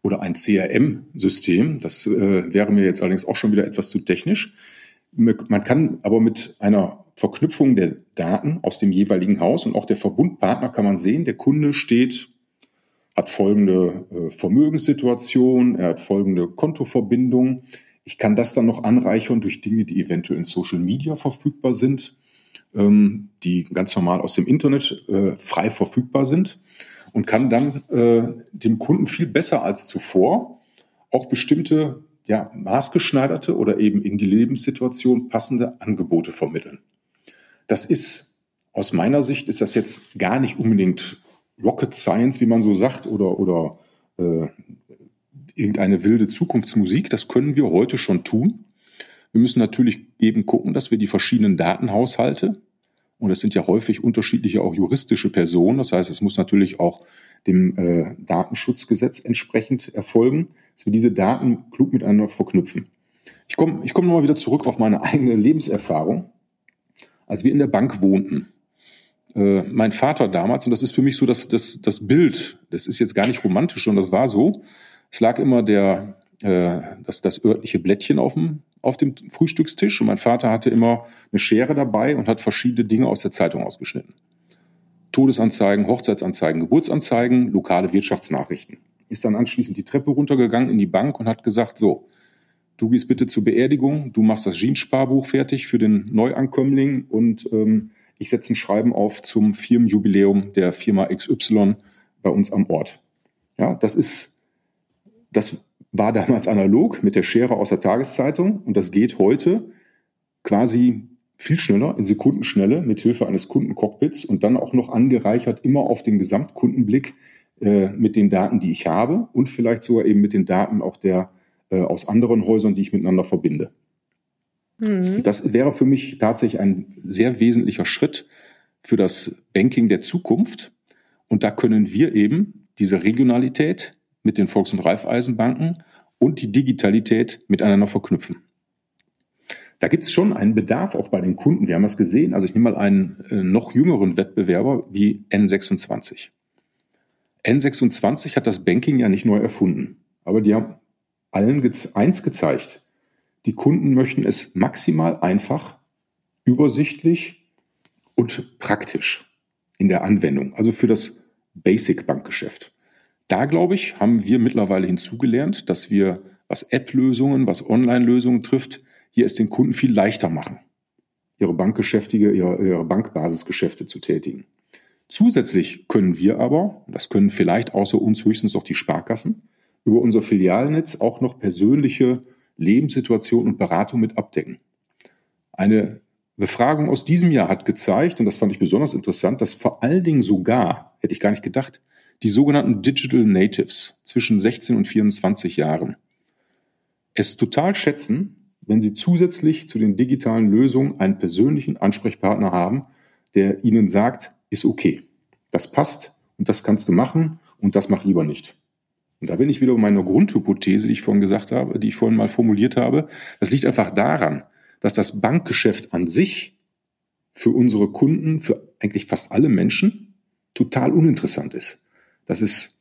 oder ein CRM-System. Das äh, wäre mir jetzt allerdings auch schon wieder etwas zu technisch. Man kann aber mit einer Verknüpfung der Daten aus dem jeweiligen Haus und auch der Verbundpartner kann man sehen, der Kunde steht, hat folgende äh, Vermögenssituation, er hat folgende Kontoverbindung. Ich kann das dann noch anreichern durch Dinge, die eventuell in Social Media verfügbar sind, ähm, die ganz normal aus dem Internet äh, frei verfügbar sind und kann dann äh, dem Kunden viel besser als zuvor auch bestimmte ja, maßgeschneiderte oder eben in die Lebenssituation passende Angebote vermitteln. Das ist aus meiner Sicht ist das jetzt gar nicht unbedingt Rocket Science, wie man so sagt, oder, oder äh, irgendeine wilde Zukunftsmusik. Das können wir heute schon tun. Wir müssen natürlich eben gucken, dass wir die verschiedenen Datenhaushalte, und es sind ja häufig unterschiedliche auch juristische Personen, das heißt, es muss natürlich auch dem äh, Datenschutzgesetz entsprechend erfolgen, dass wir diese Daten klug miteinander verknüpfen. Ich komme ich komm nochmal wieder zurück auf meine eigene Lebenserfahrung. Als wir in der Bank wohnten, äh, mein Vater damals, und das ist für mich so das, das, das Bild, das ist jetzt gar nicht romantisch, sondern das war so, es lag immer der, äh, das, das örtliche Blättchen auf dem, auf dem Frühstückstisch und mein Vater hatte immer eine Schere dabei und hat verschiedene Dinge aus der Zeitung ausgeschnitten. Todesanzeigen, Hochzeitsanzeigen, Geburtsanzeigen, lokale Wirtschaftsnachrichten. Ist dann anschließend die Treppe runtergegangen in die Bank und hat gesagt, so, du gehst bitte zur Beerdigung, du machst das Jeans-Sparbuch fertig für den Neuankömmling und ähm, ich setze ein Schreiben auf zum Firmenjubiläum der Firma XY bei uns am Ort. Ja, das ist, das war damals analog mit der Schere aus der Tageszeitung und das geht heute quasi viel schneller, in Sekundenschnelle, mit Hilfe eines Kundencockpits und dann auch noch angereichert immer auf den Gesamtkundenblick äh, mit den Daten, die ich habe und vielleicht sogar eben mit den Daten auch der äh, aus anderen Häusern, die ich miteinander verbinde. Mhm. Das wäre für mich tatsächlich ein sehr wesentlicher Schritt für das Banking der Zukunft. Und da können wir eben diese Regionalität mit den Volks- und Raiffeisenbanken und die Digitalität miteinander verknüpfen. Da gibt es schon einen Bedarf auch bei den Kunden. Wir haben das gesehen. Also ich nehme mal einen äh, noch jüngeren Wettbewerber wie N26. N26 hat das Banking ja nicht neu erfunden, aber die haben allen eins gezeigt. Die Kunden möchten es maximal einfach, übersichtlich und praktisch in der Anwendung, also für das Basic-Bankgeschäft. Da, glaube ich, haben wir mittlerweile hinzugelernt, dass wir, was App-Lösungen, was Online-Lösungen trifft, hier es den Kunden viel leichter machen, ihre Bankgeschäfte, ihre, ihre Bankbasisgeschäfte zu tätigen. Zusätzlich können wir aber, das können vielleicht außer uns höchstens auch die Sparkassen, über unser Filialnetz auch noch persönliche Lebenssituationen und Beratung mit abdecken. Eine Befragung aus diesem Jahr hat gezeigt, und das fand ich besonders interessant, dass vor allen Dingen sogar, hätte ich gar nicht gedacht, die sogenannten Digital Natives zwischen 16 und 24 Jahren es total schätzen, wenn Sie zusätzlich zu den digitalen Lösungen einen persönlichen Ansprechpartner haben, der Ihnen sagt, ist okay, das passt und das kannst du machen und das mach lieber nicht. Und da bin ich wieder bei meiner Grundhypothese, die ich vorhin gesagt habe, die ich vorhin mal formuliert habe. Das liegt einfach daran, dass das Bankgeschäft an sich für unsere Kunden, für eigentlich fast alle Menschen, total uninteressant ist. Das ist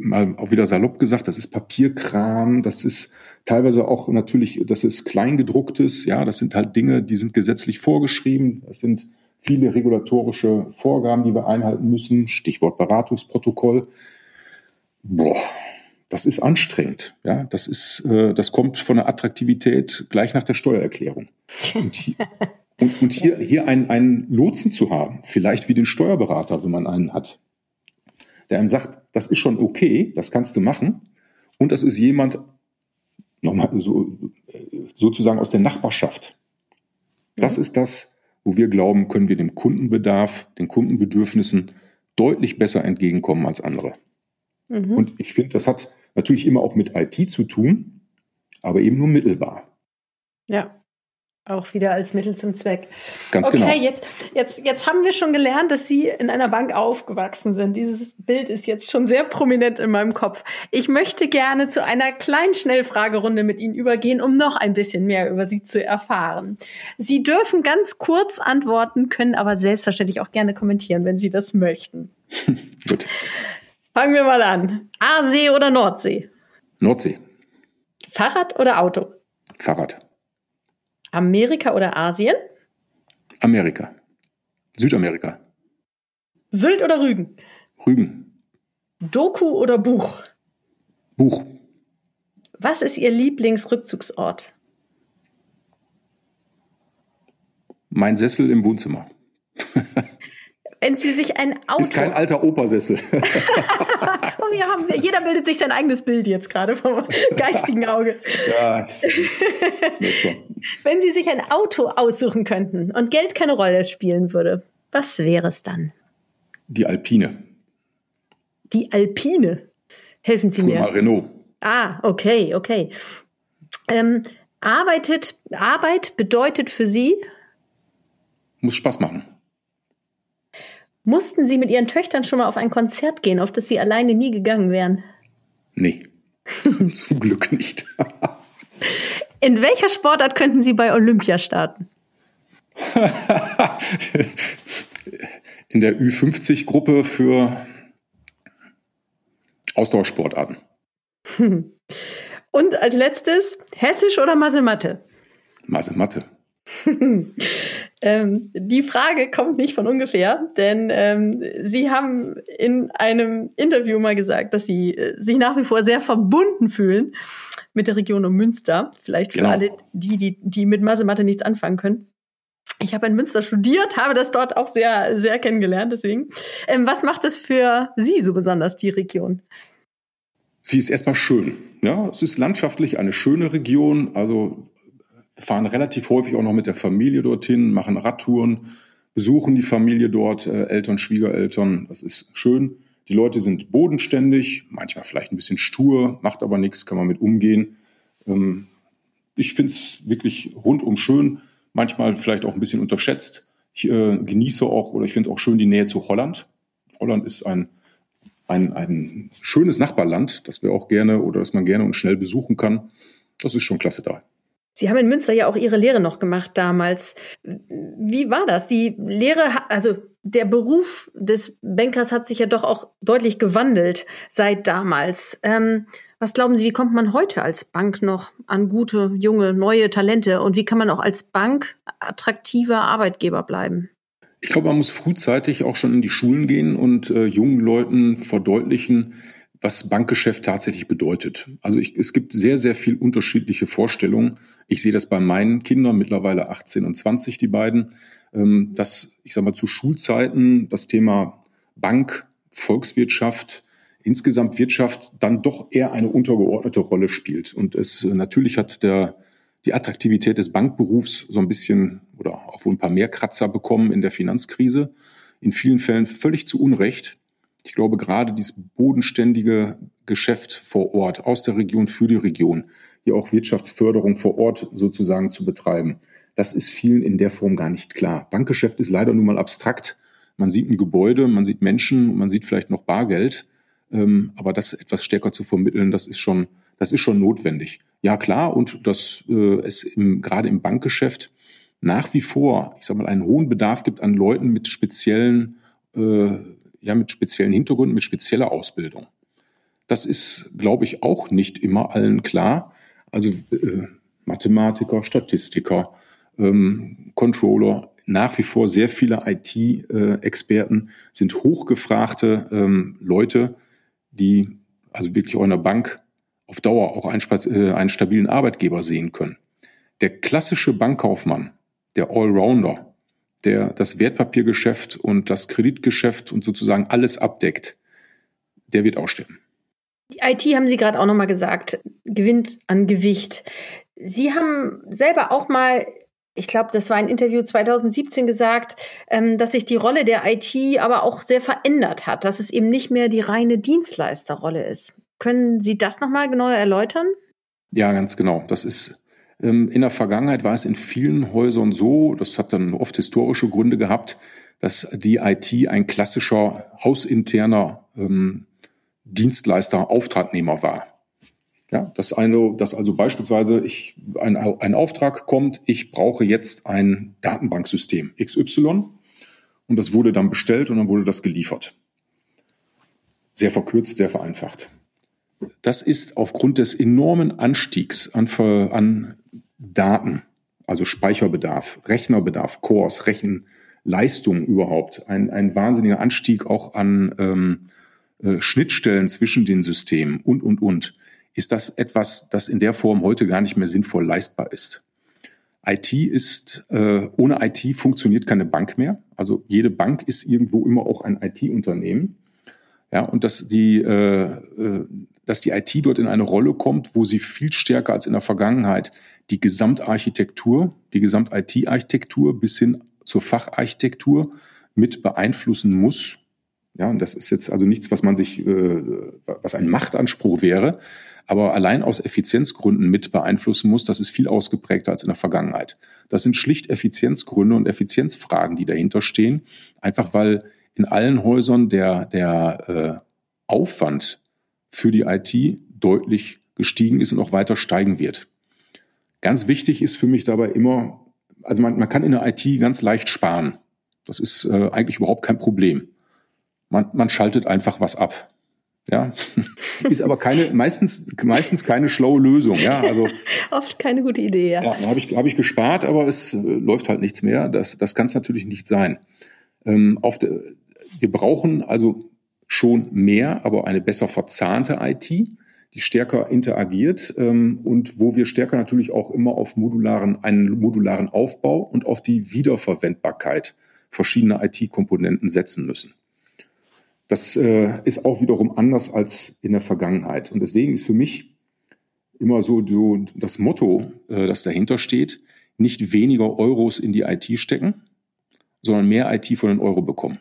mal auch wieder salopp gesagt, das ist Papierkram, das ist teilweise auch natürlich, das ist Kleingedrucktes, ja, das sind halt Dinge, die sind gesetzlich vorgeschrieben, das sind viele regulatorische Vorgaben, die wir einhalten müssen, Stichwort Beratungsprotokoll. Boah, das ist anstrengend, ja, das ist, äh, das kommt von der Attraktivität gleich nach der Steuererklärung. Und hier, und, und hier, hier einen, einen Lotsen zu haben, vielleicht wie den Steuerberater, wenn man einen hat, der einem sagt, das ist schon okay, das kannst du machen. Und das ist jemand, nochmal so, sozusagen aus der Nachbarschaft. Das mhm. ist das, wo wir glauben, können wir dem Kundenbedarf, den Kundenbedürfnissen deutlich besser entgegenkommen als andere. Mhm. Und ich finde, das hat natürlich immer auch mit IT zu tun, aber eben nur mittelbar. Ja. Auch wieder als Mittel zum Zweck. Ganz okay, genau. Okay, jetzt, jetzt, jetzt haben wir schon gelernt, dass Sie in einer Bank aufgewachsen sind. Dieses Bild ist jetzt schon sehr prominent in meinem Kopf. Ich möchte gerne zu einer kleinen Schnellfragerunde mit Ihnen übergehen, um noch ein bisschen mehr über Sie zu erfahren. Sie dürfen ganz kurz antworten, können aber selbstverständlich auch gerne kommentieren, wenn Sie das möchten. Gut. Fangen wir mal an. Aasee oder Nordsee? Nordsee. Fahrrad oder Auto? Fahrrad. Amerika oder Asien? Amerika. Südamerika. Sylt oder Rügen? Rügen. Doku oder Buch? Buch. Was ist Ihr Lieblingsrückzugsort? Mein Sessel im Wohnzimmer. Wenn Sie sich ein Auto. Ist kein alter Opersessel. oh, wir haben, jeder bildet sich sein eigenes Bild jetzt gerade vom geistigen Auge. ja. Wenn Sie sich ein Auto aussuchen könnten und Geld keine Rolle spielen würde, was wäre es dann? Die Alpine. Die Alpine. Helfen Sie Früher mir. Mal Renault. Ah, okay, okay. Ähm, arbeitet, Arbeit bedeutet für Sie? Muss Spaß machen. Mussten Sie mit Ihren Töchtern schon mal auf ein Konzert gehen, auf das Sie alleine nie gegangen wären? Nee, zum Glück nicht. In welcher Sportart könnten Sie bei Olympia starten? In der Ü50-Gruppe für Ausdauersportarten. Und als letztes, Hessisch oder Masematte? Masematte. Ähm, die Frage kommt nicht von ungefähr, denn ähm, Sie haben in einem Interview mal gesagt, dass Sie äh, sich nach wie vor sehr verbunden fühlen mit der Region um Münster. Vielleicht für genau. alle die, die, die mit Masematte nichts anfangen können. Ich habe in Münster studiert, habe das dort auch sehr, sehr kennengelernt, deswegen. Ähm, was macht es für Sie so besonders, die Region? Sie ist erstmal schön. Ja, es ist landschaftlich eine schöne Region. Also fahren relativ häufig auch noch mit der Familie dorthin, machen Radtouren, besuchen die Familie dort, äh, Eltern, Schwiegereltern. Das ist schön. Die Leute sind bodenständig, manchmal vielleicht ein bisschen stur, macht aber nichts, kann man mit umgehen. Ähm, ich finde es wirklich rundum schön, manchmal vielleicht auch ein bisschen unterschätzt. Ich äh, genieße auch oder ich finde auch schön die Nähe zu Holland. Holland ist ein ein, ein schönes Nachbarland, das wir auch gerne oder das man gerne und schnell besuchen kann. Das ist schon klasse da. Sie haben in Münster ja auch Ihre Lehre noch gemacht damals. Wie war das? Die Lehre, also der Beruf des Bankers hat sich ja doch auch deutlich gewandelt seit damals. Ähm, was glauben Sie, wie kommt man heute als Bank noch an gute, junge, neue Talente? Und wie kann man auch als Bank attraktiver Arbeitgeber bleiben? Ich glaube, man muss frühzeitig auch schon in die Schulen gehen und äh, jungen Leuten verdeutlichen, was Bankgeschäft tatsächlich bedeutet. Also ich, es gibt sehr, sehr viel unterschiedliche Vorstellungen. Ich sehe das bei meinen Kindern, mittlerweile 18 und 20, die beiden, ähm, dass, ich sage mal, zu Schulzeiten das Thema Bank, Volkswirtschaft, insgesamt Wirtschaft dann doch eher eine untergeordnete Rolle spielt. Und es natürlich hat der die Attraktivität des Bankberufs so ein bisschen oder auch wohl ein paar mehr Kratzer bekommen in der Finanzkrise. In vielen Fällen völlig zu Unrecht. Ich glaube, gerade dieses bodenständige Geschäft vor Ort, aus der Region für die Region, hier auch Wirtschaftsförderung vor Ort sozusagen zu betreiben, das ist vielen in der Form gar nicht klar. Bankgeschäft ist leider nun mal abstrakt. Man sieht ein Gebäude, man sieht Menschen, man sieht vielleicht noch Bargeld. Ähm, aber das etwas stärker zu vermitteln, das ist schon, das ist schon notwendig. Ja, klar, und dass äh, es im, gerade im Bankgeschäft nach wie vor, ich sag mal, einen hohen Bedarf gibt an Leuten mit speziellen, äh, ja, mit speziellen Hintergründen, mit spezieller Ausbildung. Das ist, glaube ich, auch nicht immer allen klar. Also äh, Mathematiker, Statistiker, ähm, Controller, nach wie vor sehr viele IT-Experten sind hochgefragte ähm, Leute, die also wirklich auch in der Bank auf Dauer auch einen, äh, einen stabilen Arbeitgeber sehen können. Der klassische Bankkaufmann, der Allrounder, der das Wertpapiergeschäft und das Kreditgeschäft und sozusagen alles abdeckt, der wird aussterben. Die IT haben Sie gerade auch nochmal gesagt, gewinnt an Gewicht. Sie haben selber auch mal, ich glaube, das war ein Interview 2017 gesagt, ähm, dass sich die Rolle der IT aber auch sehr verändert hat, dass es eben nicht mehr die reine Dienstleisterrolle ist. Können Sie das nochmal genauer erläutern? Ja, ganz genau. Das ist in der Vergangenheit war es in vielen Häusern so, das hat dann oft historische Gründe gehabt, dass die IT ein klassischer hausinterner ähm, Dienstleister, Auftragnehmer war. Ja, dass, eine, dass also beispielsweise ich, ein, ein Auftrag kommt, ich brauche jetzt ein Datenbanksystem XY und das wurde dann bestellt und dann wurde das geliefert. Sehr verkürzt, sehr vereinfacht. Das ist aufgrund des enormen Anstiegs an, an Daten, also Speicherbedarf, Rechnerbedarf, Cores, Rechenleistung überhaupt, ein, ein wahnsinniger Anstieg auch an ähm, äh, Schnittstellen zwischen den Systemen und, und, und, ist das etwas, das in der Form heute gar nicht mehr sinnvoll leistbar ist. IT ist, äh, ohne IT funktioniert keine Bank mehr. Also jede Bank ist irgendwo immer auch ein IT-Unternehmen. Ja, und dass die, äh, äh dass die IT dort in eine Rolle kommt, wo sie viel stärker als in der Vergangenheit die Gesamtarchitektur, die Gesamt-IT-Architektur bis hin zur Facharchitektur mit beeinflussen muss. Ja, und das ist jetzt also nichts, was man sich, äh, was ein Machtanspruch wäre, aber allein aus Effizienzgründen mit beeinflussen muss, das ist viel ausgeprägter als in der Vergangenheit. Das sind schlicht Effizienzgründe und Effizienzfragen, die dahinter stehen, einfach weil in allen Häusern der, der äh, Aufwand für die IT deutlich gestiegen ist und auch weiter steigen wird. Ganz wichtig ist für mich dabei immer, also man, man kann in der IT ganz leicht sparen. Das ist äh, eigentlich überhaupt kein Problem. Man, man schaltet einfach was ab. Ja, ist aber keine, meistens, meistens keine schlaue Lösung. Ja, also oft keine gute Idee. Ja, ja habe ich, habe ich gespart, aber es äh, läuft halt nichts mehr. Das, das kann es natürlich nicht sein. Ähm, auf de, wir brauchen also schon mehr, aber eine besser verzahnte IT, die stärker interagiert ähm, und wo wir stärker natürlich auch immer auf modularen, einen modularen Aufbau und auf die Wiederverwendbarkeit verschiedener IT-Komponenten setzen müssen. Das äh, ist auch wiederum anders als in der Vergangenheit. Und deswegen ist für mich immer so, so das Motto, äh, das dahinter steht, nicht weniger Euros in die IT stecken, sondern mehr IT von den Euro bekommen.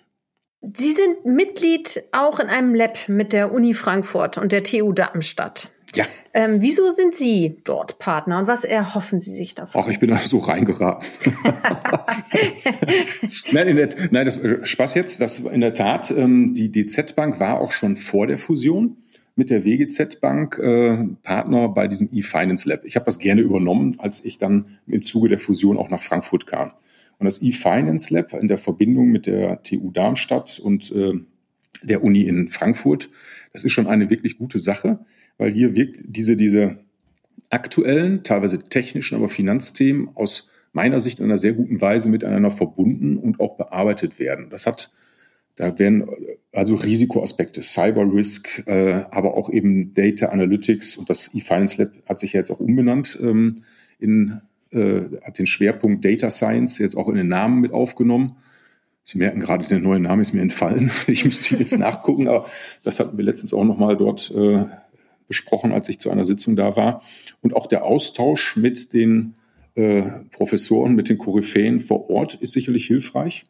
Sie sind Mitglied auch in einem Lab mit der Uni Frankfurt und der TU Darmstadt. Ja. Ähm, wieso sind Sie dort Partner und was erhoffen Sie sich davon? Ach, ich bin da so reingeraten. nein, der, nein, das äh, Spaß jetzt. Das in der Tat, ähm, die DZ Bank war auch schon vor der Fusion mit der WGZ Bank äh, Partner bei diesem E-Finance Lab. Ich habe das gerne übernommen, als ich dann im Zuge der Fusion auch nach Frankfurt kam. Und das E-Finance Lab in der Verbindung mit der TU Darmstadt und äh, der Uni in Frankfurt, das ist schon eine wirklich gute Sache, weil hier wirkt diese, diese aktuellen, teilweise technischen, aber Finanzthemen aus meiner Sicht in einer sehr guten Weise miteinander verbunden und auch bearbeitet werden. Das hat, da werden also Risikoaspekte, Cyber Risk, äh, aber auch eben Data Analytics und das E-Finance Lab hat sich ja jetzt auch umbenannt ähm, in äh, hat den Schwerpunkt Data Science jetzt auch in den Namen mit aufgenommen. Sie merken gerade, der neue Name ist mir entfallen. Ich müsste jetzt nachgucken, aber das hatten wir letztens auch nochmal dort äh, besprochen, als ich zu einer Sitzung da war. Und auch der Austausch mit den äh, Professoren, mit den Koryphäen vor Ort ist sicherlich hilfreich.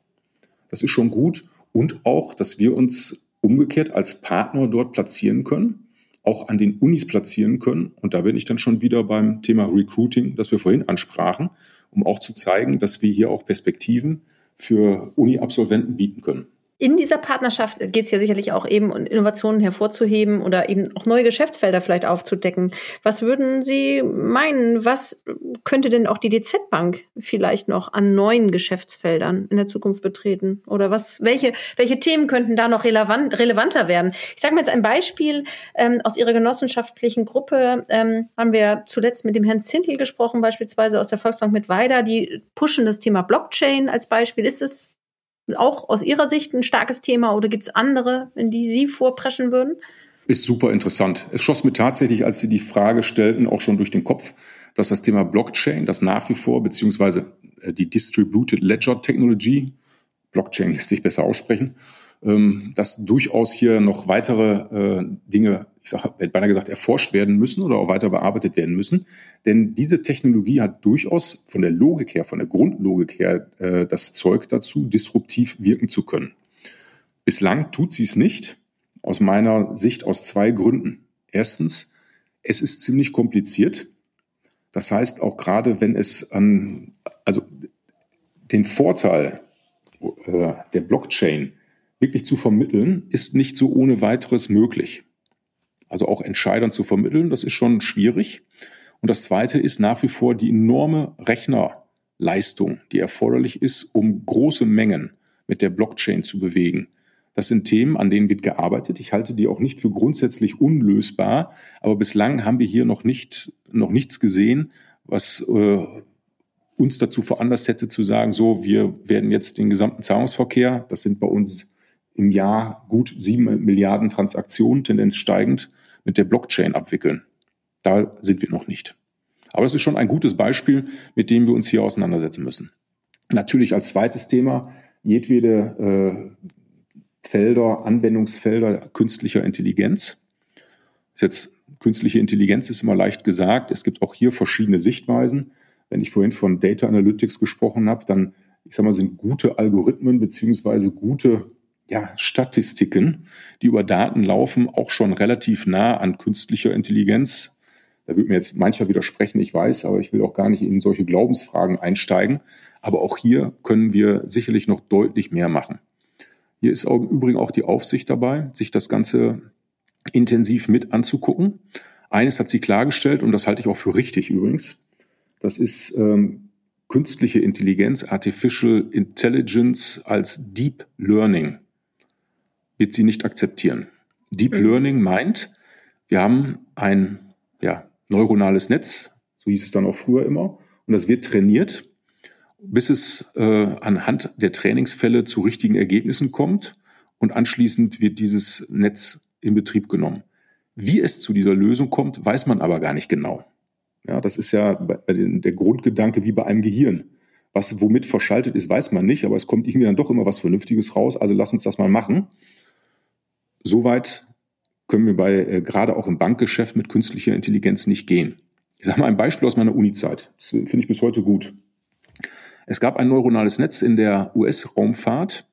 Das ist schon gut. Und auch, dass wir uns umgekehrt als Partner dort platzieren können auch an den Unis platzieren können. Und da bin ich dann schon wieder beim Thema Recruiting, das wir vorhin ansprachen, um auch zu zeigen, dass wir hier auch Perspektiven für Uni-Absolventen bieten können in dieser Partnerschaft geht es ja sicherlich auch eben um Innovationen hervorzuheben oder eben auch neue Geschäftsfelder vielleicht aufzudecken. Was würden Sie meinen? Was könnte denn auch die DZ Bank vielleicht noch an neuen Geschäftsfeldern in der Zukunft betreten? Oder was, welche, welche Themen könnten da noch relevant, relevanter werden? Ich sage mal jetzt ein Beispiel ähm, aus Ihrer genossenschaftlichen Gruppe. Ähm, haben wir zuletzt mit dem Herrn Zintel gesprochen, beispielsweise aus der Volksbank mit Weider. Die pushen das Thema Blockchain als Beispiel. Ist es auch aus Ihrer Sicht ein starkes Thema oder gibt es andere, in die Sie vorpreschen würden? Ist super interessant. Es schoss mir tatsächlich, als Sie die Frage stellten, auch schon durch den Kopf, dass das Thema Blockchain, das nach wie vor, beziehungsweise äh, die Distributed Ledger Technology, Blockchain lässt sich besser aussprechen, ähm, dass durchaus hier noch weitere äh, Dinge, ich sage, beinahe gesagt, erforscht werden müssen oder auch weiter bearbeitet werden müssen. Denn diese Technologie hat durchaus von der Logik her, von der Grundlogik her, äh, das Zeug dazu, disruptiv wirken zu können. Bislang tut sie es nicht, aus meiner Sicht aus zwei Gründen. Erstens, es ist ziemlich kompliziert. Das heißt, auch gerade wenn es an, also den Vorteil äh, der Blockchain wirklich zu vermitteln, ist nicht so ohne weiteres möglich. Also auch Entscheidern zu vermitteln, das ist schon schwierig. Und das Zweite ist nach wie vor die enorme Rechnerleistung, die erforderlich ist, um große Mengen mit der Blockchain zu bewegen. Das sind Themen, an denen wird gearbeitet. Ich halte die auch nicht für grundsätzlich unlösbar, aber bislang haben wir hier noch nicht noch nichts gesehen, was äh, uns dazu veranlasst hätte zu sagen, so, wir werden jetzt den gesamten Zahlungsverkehr, das sind bei uns im Jahr gut sieben Milliarden Transaktionen, Tendenz steigend, mit der Blockchain abwickeln. Da sind wir noch nicht. Aber es ist schon ein gutes Beispiel, mit dem wir uns hier auseinandersetzen müssen. Natürlich als zweites Thema jedwede äh, Felder, Anwendungsfelder künstlicher Intelligenz. Jetzt künstliche Intelligenz ist immer leicht gesagt. Es gibt auch hier verschiedene Sichtweisen. Wenn ich vorhin von Data Analytics gesprochen habe, dann, ich sag mal, sind gute Algorithmen beziehungsweise gute ja, Statistiken, die über Daten laufen, auch schon relativ nah an künstlicher Intelligenz. Da wird mir jetzt mancher widersprechen, ich weiß, aber ich will auch gar nicht in solche Glaubensfragen einsteigen. Aber auch hier können wir sicherlich noch deutlich mehr machen. Hier ist im Übrigen auch die Aufsicht dabei, sich das Ganze intensiv mit anzugucken. Eines hat sie klargestellt, und das halte ich auch für richtig übrigens. Das ist ähm, künstliche Intelligenz, Artificial Intelligence als Deep Learning wird sie nicht akzeptieren. Deep mhm. Learning meint, wir haben ein ja, neuronales Netz, so hieß es dann auch früher immer, und das wird trainiert, bis es äh, anhand der Trainingsfälle zu richtigen Ergebnissen kommt und anschließend wird dieses Netz in Betrieb genommen. Wie es zu dieser Lösung kommt, weiß man aber gar nicht genau. Ja, das ist ja der Grundgedanke wie bei einem Gehirn. Was womit verschaltet ist, weiß man nicht, aber es kommt irgendwie dann doch immer was Vernünftiges raus. Also lass uns das mal machen. Soweit können wir bei, äh, gerade auch im Bankgeschäft mit künstlicher Intelligenz nicht gehen. Ich sage mal ein Beispiel aus meiner Uni-Zeit. Das finde ich bis heute gut. Es gab ein neuronales Netz in der US-Raumfahrt.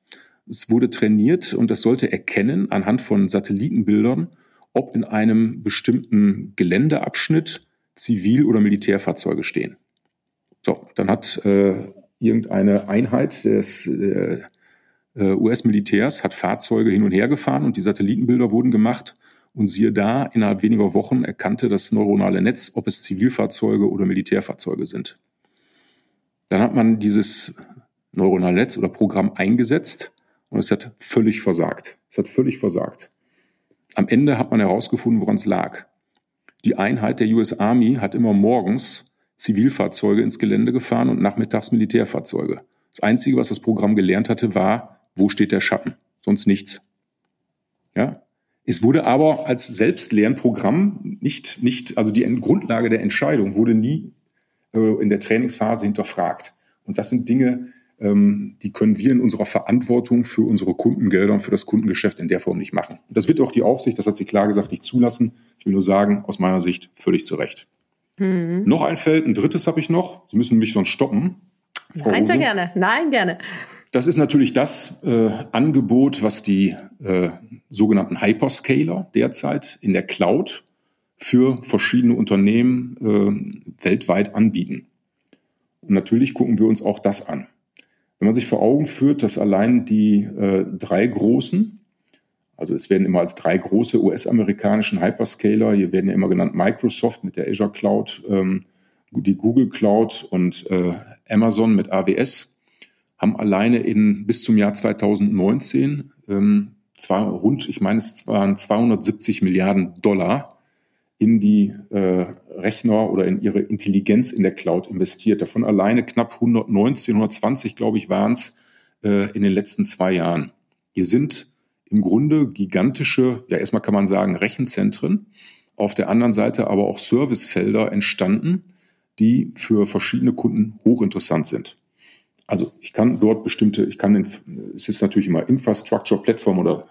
Es wurde trainiert und das sollte erkennen anhand von Satellitenbildern, ob in einem bestimmten Geländeabschnitt Zivil- oder Militärfahrzeuge stehen. So, dann hat äh, irgendeine Einheit des äh, äh US-Militärs hat Fahrzeuge hin und her gefahren und die Satellitenbilder wurden gemacht. Und siehe da, innerhalb weniger Wochen erkannte das neuronale Netz, ob es Zivilfahrzeuge oder Militärfahrzeuge sind. Dann hat man dieses neuronale Netz oder Programm eingesetzt und es hat völlig versagt. Es hat völlig versagt. Am Ende hat man herausgefunden, woran es lag. Die Einheit der US Army hat immer morgens Zivilfahrzeuge ins Gelände gefahren und nachmittags Militärfahrzeuge. Das Einzige, was das Programm gelernt hatte, war, wo steht der Schatten? Sonst nichts. Ja? Es wurde aber als Selbstlernprogramm nicht, nicht, also die Grundlage der Entscheidung wurde nie äh, in der Trainingsphase hinterfragt. Und das sind Dinge, ähm, die können wir in unserer Verantwortung für unsere Kundengelder und für das Kundengeschäft in der Form nicht machen. Und das wird auch die Aufsicht, das hat sie klar gesagt, nicht zulassen. Ich will nur sagen, aus meiner Sicht völlig zu Recht. Mhm. Noch ein Feld, ein drittes habe ich noch. Sie müssen mich sonst stoppen. Frau Nein, sehr gerne. Nein, gerne. Das ist natürlich das äh, Angebot, was die äh, sogenannten Hyperscaler derzeit in der Cloud für verschiedene Unternehmen äh, weltweit anbieten. Und natürlich gucken wir uns auch das an. Wenn man sich vor Augen führt, dass allein die äh, drei großen, also es werden immer als drei große US-amerikanischen Hyperscaler, hier werden ja immer genannt Microsoft mit der Azure Cloud, ähm, die Google Cloud und äh, Amazon mit AWS, haben alleine in bis zum Jahr 2019 ähm, zwar rund, ich meine, es waren 270 Milliarden Dollar in die äh, Rechner oder in ihre Intelligenz in der Cloud investiert. Davon alleine knapp 119, 120, glaube ich, waren es äh, in den letzten zwei Jahren. Hier sind im Grunde gigantische, ja erstmal kann man sagen, Rechenzentren, auf der anderen Seite aber auch Servicefelder entstanden, die für verschiedene Kunden hochinteressant sind. Also ich kann dort bestimmte, ich kann, es ist natürlich immer Infrastructure, Plattform oder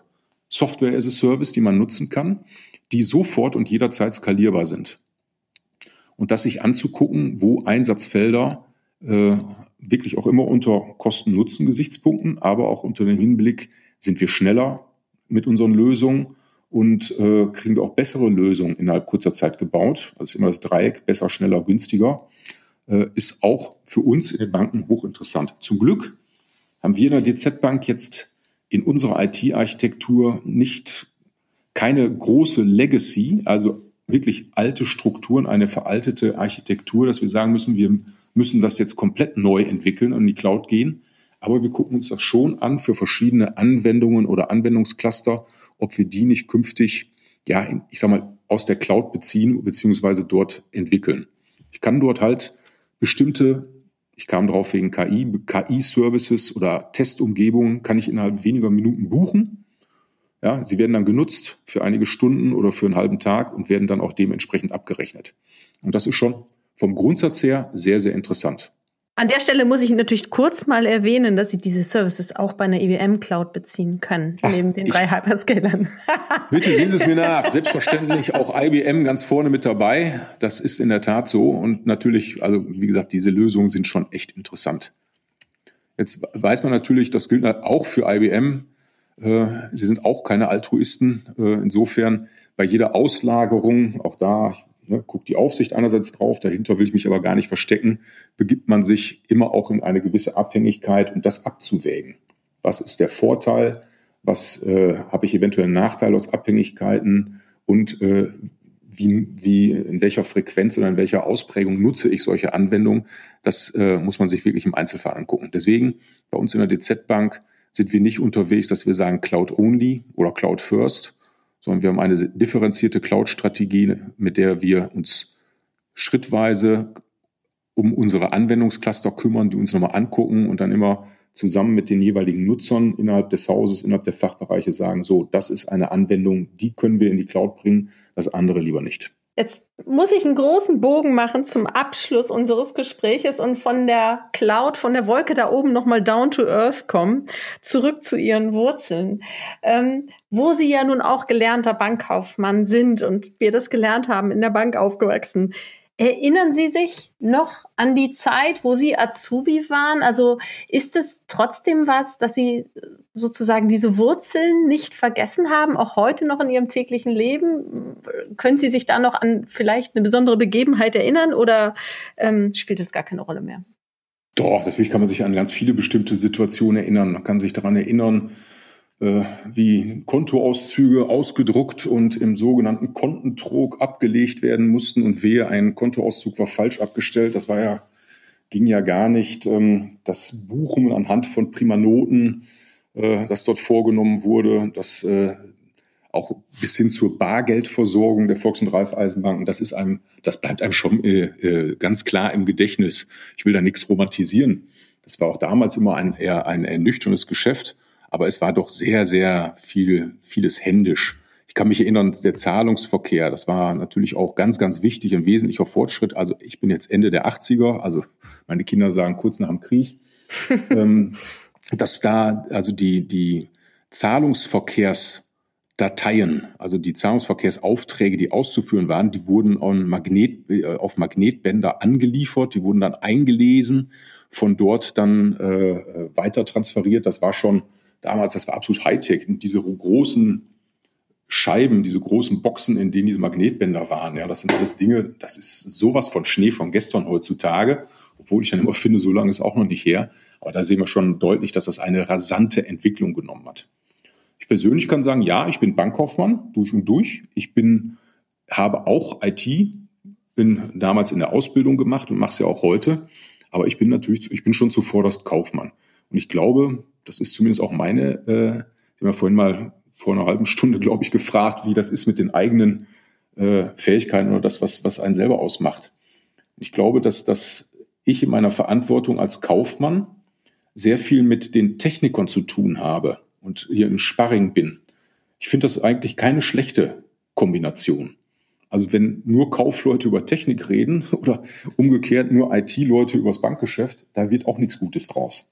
Software as a Service, die man nutzen kann die sofort und jederzeit skalierbar sind. Und das sich anzugucken, wo Einsatzfelder äh, wirklich auch immer unter Kosten-Nutzen-Gesichtspunkten, aber auch unter dem Hinblick, sind wir schneller mit unseren Lösungen und äh, kriegen wir auch bessere Lösungen innerhalb kurzer Zeit gebaut. Also immer das Dreieck, besser, schneller, günstiger, ist auch für uns in den Banken hochinteressant. Zum Glück haben wir in der DZ Bank jetzt in unserer IT-Architektur nicht keine große Legacy, also wirklich alte Strukturen, eine veraltete Architektur, dass wir sagen müssen, wir müssen das jetzt komplett neu entwickeln und in die Cloud gehen. Aber wir gucken uns das schon an für verschiedene Anwendungen oder Anwendungscluster, ob wir die nicht künftig, ja, ich sag mal, aus der Cloud beziehen beziehungsweise dort entwickeln. Ich kann dort halt bestimmte Ich kam drauf wegen KI, KI-Services oder Testumgebungen kann ich innerhalb weniger Minuten buchen. Ja, sie werden dann genutzt für einige Stunden oder für einen halben Tag und werden dann auch dementsprechend abgerechnet. Und das ist schon vom Grundsatz her sehr, sehr interessant. An der Stelle muss ich natürlich kurz mal erwähnen, dass Sie diese Services auch bei einer IBM Cloud beziehen können, Ach, neben den drei Hyperscalern. Bitte sehen Sie es mir nach. Selbstverständlich auch IBM ganz vorne mit dabei. Das ist in der Tat so. Und natürlich, also wie gesagt, diese Lösungen sind schon echt interessant. Jetzt weiß man natürlich, das gilt auch für IBM. Äh, sie sind auch keine Altruisten. Äh, insofern bei jeder Auslagerung, auch da, ne, guckt die Aufsicht einerseits drauf, dahinter will ich mich aber gar nicht verstecken, begibt man sich immer auch in eine gewisse Abhängigkeit, um das abzuwägen. Was ist der Vorteil? Was äh, habe ich eventuell einen Nachteil aus Abhängigkeiten? Und äh, wie, wie, in welcher Frequenz oder in welcher Ausprägung nutze ich solche Anwendungen? Das äh, muss man sich wirklich im Einzelfall angucken. Deswegen bei uns in der DZ-Bank sind wir nicht unterwegs, dass wir sagen Cloud Only oder Cloud First, sondern wir haben eine differenzierte Cloud-Strategie, mit der wir uns schrittweise um unsere Anwendungscluster kümmern, die uns nochmal angucken und dann immer zusammen mit den jeweiligen Nutzern innerhalb des Hauses, innerhalb der Fachbereiche sagen, so, das ist eine Anwendung, die können wir in die Cloud bringen, das andere lieber nicht. Jetzt muss ich einen großen Bogen machen zum Abschluss unseres Gespräches und von der Cloud, von der Wolke da oben nochmal down to earth kommen, zurück zu Ihren Wurzeln, ähm, wo Sie ja nun auch gelernter Bankkaufmann sind und wir das gelernt haben, in der Bank aufgewachsen. Erinnern Sie sich noch an die Zeit, wo Sie Azubi waren? Also ist es trotzdem was, dass Sie sozusagen diese Wurzeln nicht vergessen haben, auch heute noch in Ihrem täglichen Leben? Können Sie sich da noch an vielleicht eine besondere Begebenheit erinnern oder ähm, spielt es gar keine Rolle mehr? Doch, natürlich kann man sich an ganz viele bestimmte Situationen erinnern. Man kann sich daran erinnern, äh, wie Kontoauszüge ausgedruckt und im sogenannten Kontentrog abgelegt werden mussten und wehe, ein Kontoauszug war falsch abgestellt. Das war ja, ging ja gar nicht. Ähm, das Buchen anhand von Primanoten, äh, das dort vorgenommen wurde, das äh, auch bis hin zur Bargeldversorgung der Volks- und Raiffeisenbanken, das ist einem, das bleibt einem schon äh, ganz klar im Gedächtnis. Ich will da nichts romantisieren. Das war auch damals immer ein eher ein ernüchterndes Geschäft aber es war doch sehr, sehr viel, vieles händisch. Ich kann mich erinnern, der Zahlungsverkehr, das war natürlich auch ganz, ganz wichtig, ein wesentlicher Fortschritt. Also ich bin jetzt Ende der 80er, also meine Kinder sagen kurz nach dem Krieg, ähm, dass da also die, die Zahlungsverkehrsdateien, also die Zahlungsverkehrsaufträge, die auszuführen waren, die wurden on Magnet, äh, auf Magnetbänder angeliefert, die wurden dann eingelesen, von dort dann äh, weiter transferiert. Das war schon damals, das war absolut Hightech. Und diese großen Scheiben, diese großen Boxen, in denen diese Magnetbänder waren, ja, das sind alles Dinge, das ist sowas von Schnee von gestern heutzutage, obwohl ich dann immer finde, so lange ist auch noch nicht her. Aber da sehen wir schon deutlich, dass das eine rasante Entwicklung genommen hat. Ich persönlich kann sagen, ja, ich bin Bankkaufmann durch und durch. Ich bin, habe auch IT, bin damals in der Ausbildung gemacht und mache es ja auch heute. Aber ich bin natürlich, ich bin schon zuvorderst Kaufmann. Und ich glaube, das ist zumindest auch meine, äh, Sie haben ja vorhin mal vor einer halben Stunde, glaube ich, gefragt, wie das ist mit den eigenen äh, Fähigkeiten oder das, was, was einen selber ausmacht. Ich glaube, dass, dass ich in meiner Verantwortung als Kaufmann sehr viel mit den Technikern zu tun habe und hier in Sparring bin. Ich finde das eigentlich keine schlechte Kombination. Also wenn nur Kaufleute über Technik reden oder umgekehrt nur IT-Leute übers Bankgeschäft, da wird auch nichts Gutes draus.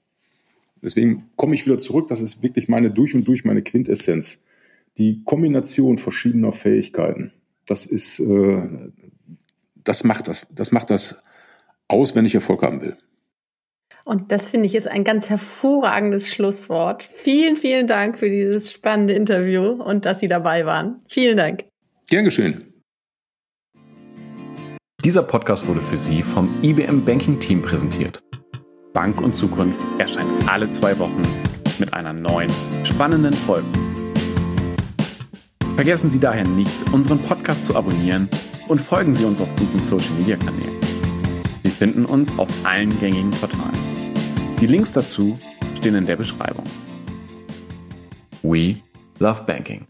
Deswegen komme ich wieder zurück, das ist wirklich meine durch und durch meine Quintessenz. Die Kombination verschiedener Fähigkeiten, das ist, äh, das macht das, das macht das aus, wenn ich Erfolg haben will. Und das finde ich ist ein ganz hervorragendes Schlusswort. Vielen, vielen Dank für dieses spannende Interview und dass Sie dabei waren. Vielen Dank. Gern geschehen. Dieser Podcast wurde für Sie vom IBM Banking Team präsentiert. Bank und Zukunft erscheint alle zwei Wochen mit einer neuen, spannenden Folge. Vergessen Sie daher nicht, unseren Podcast zu abonnieren und folgen Sie uns auf unseren Social-Media-Kanälen. Sie finden uns auf allen gängigen Portalen. Die Links dazu stehen in der Beschreibung. We love banking.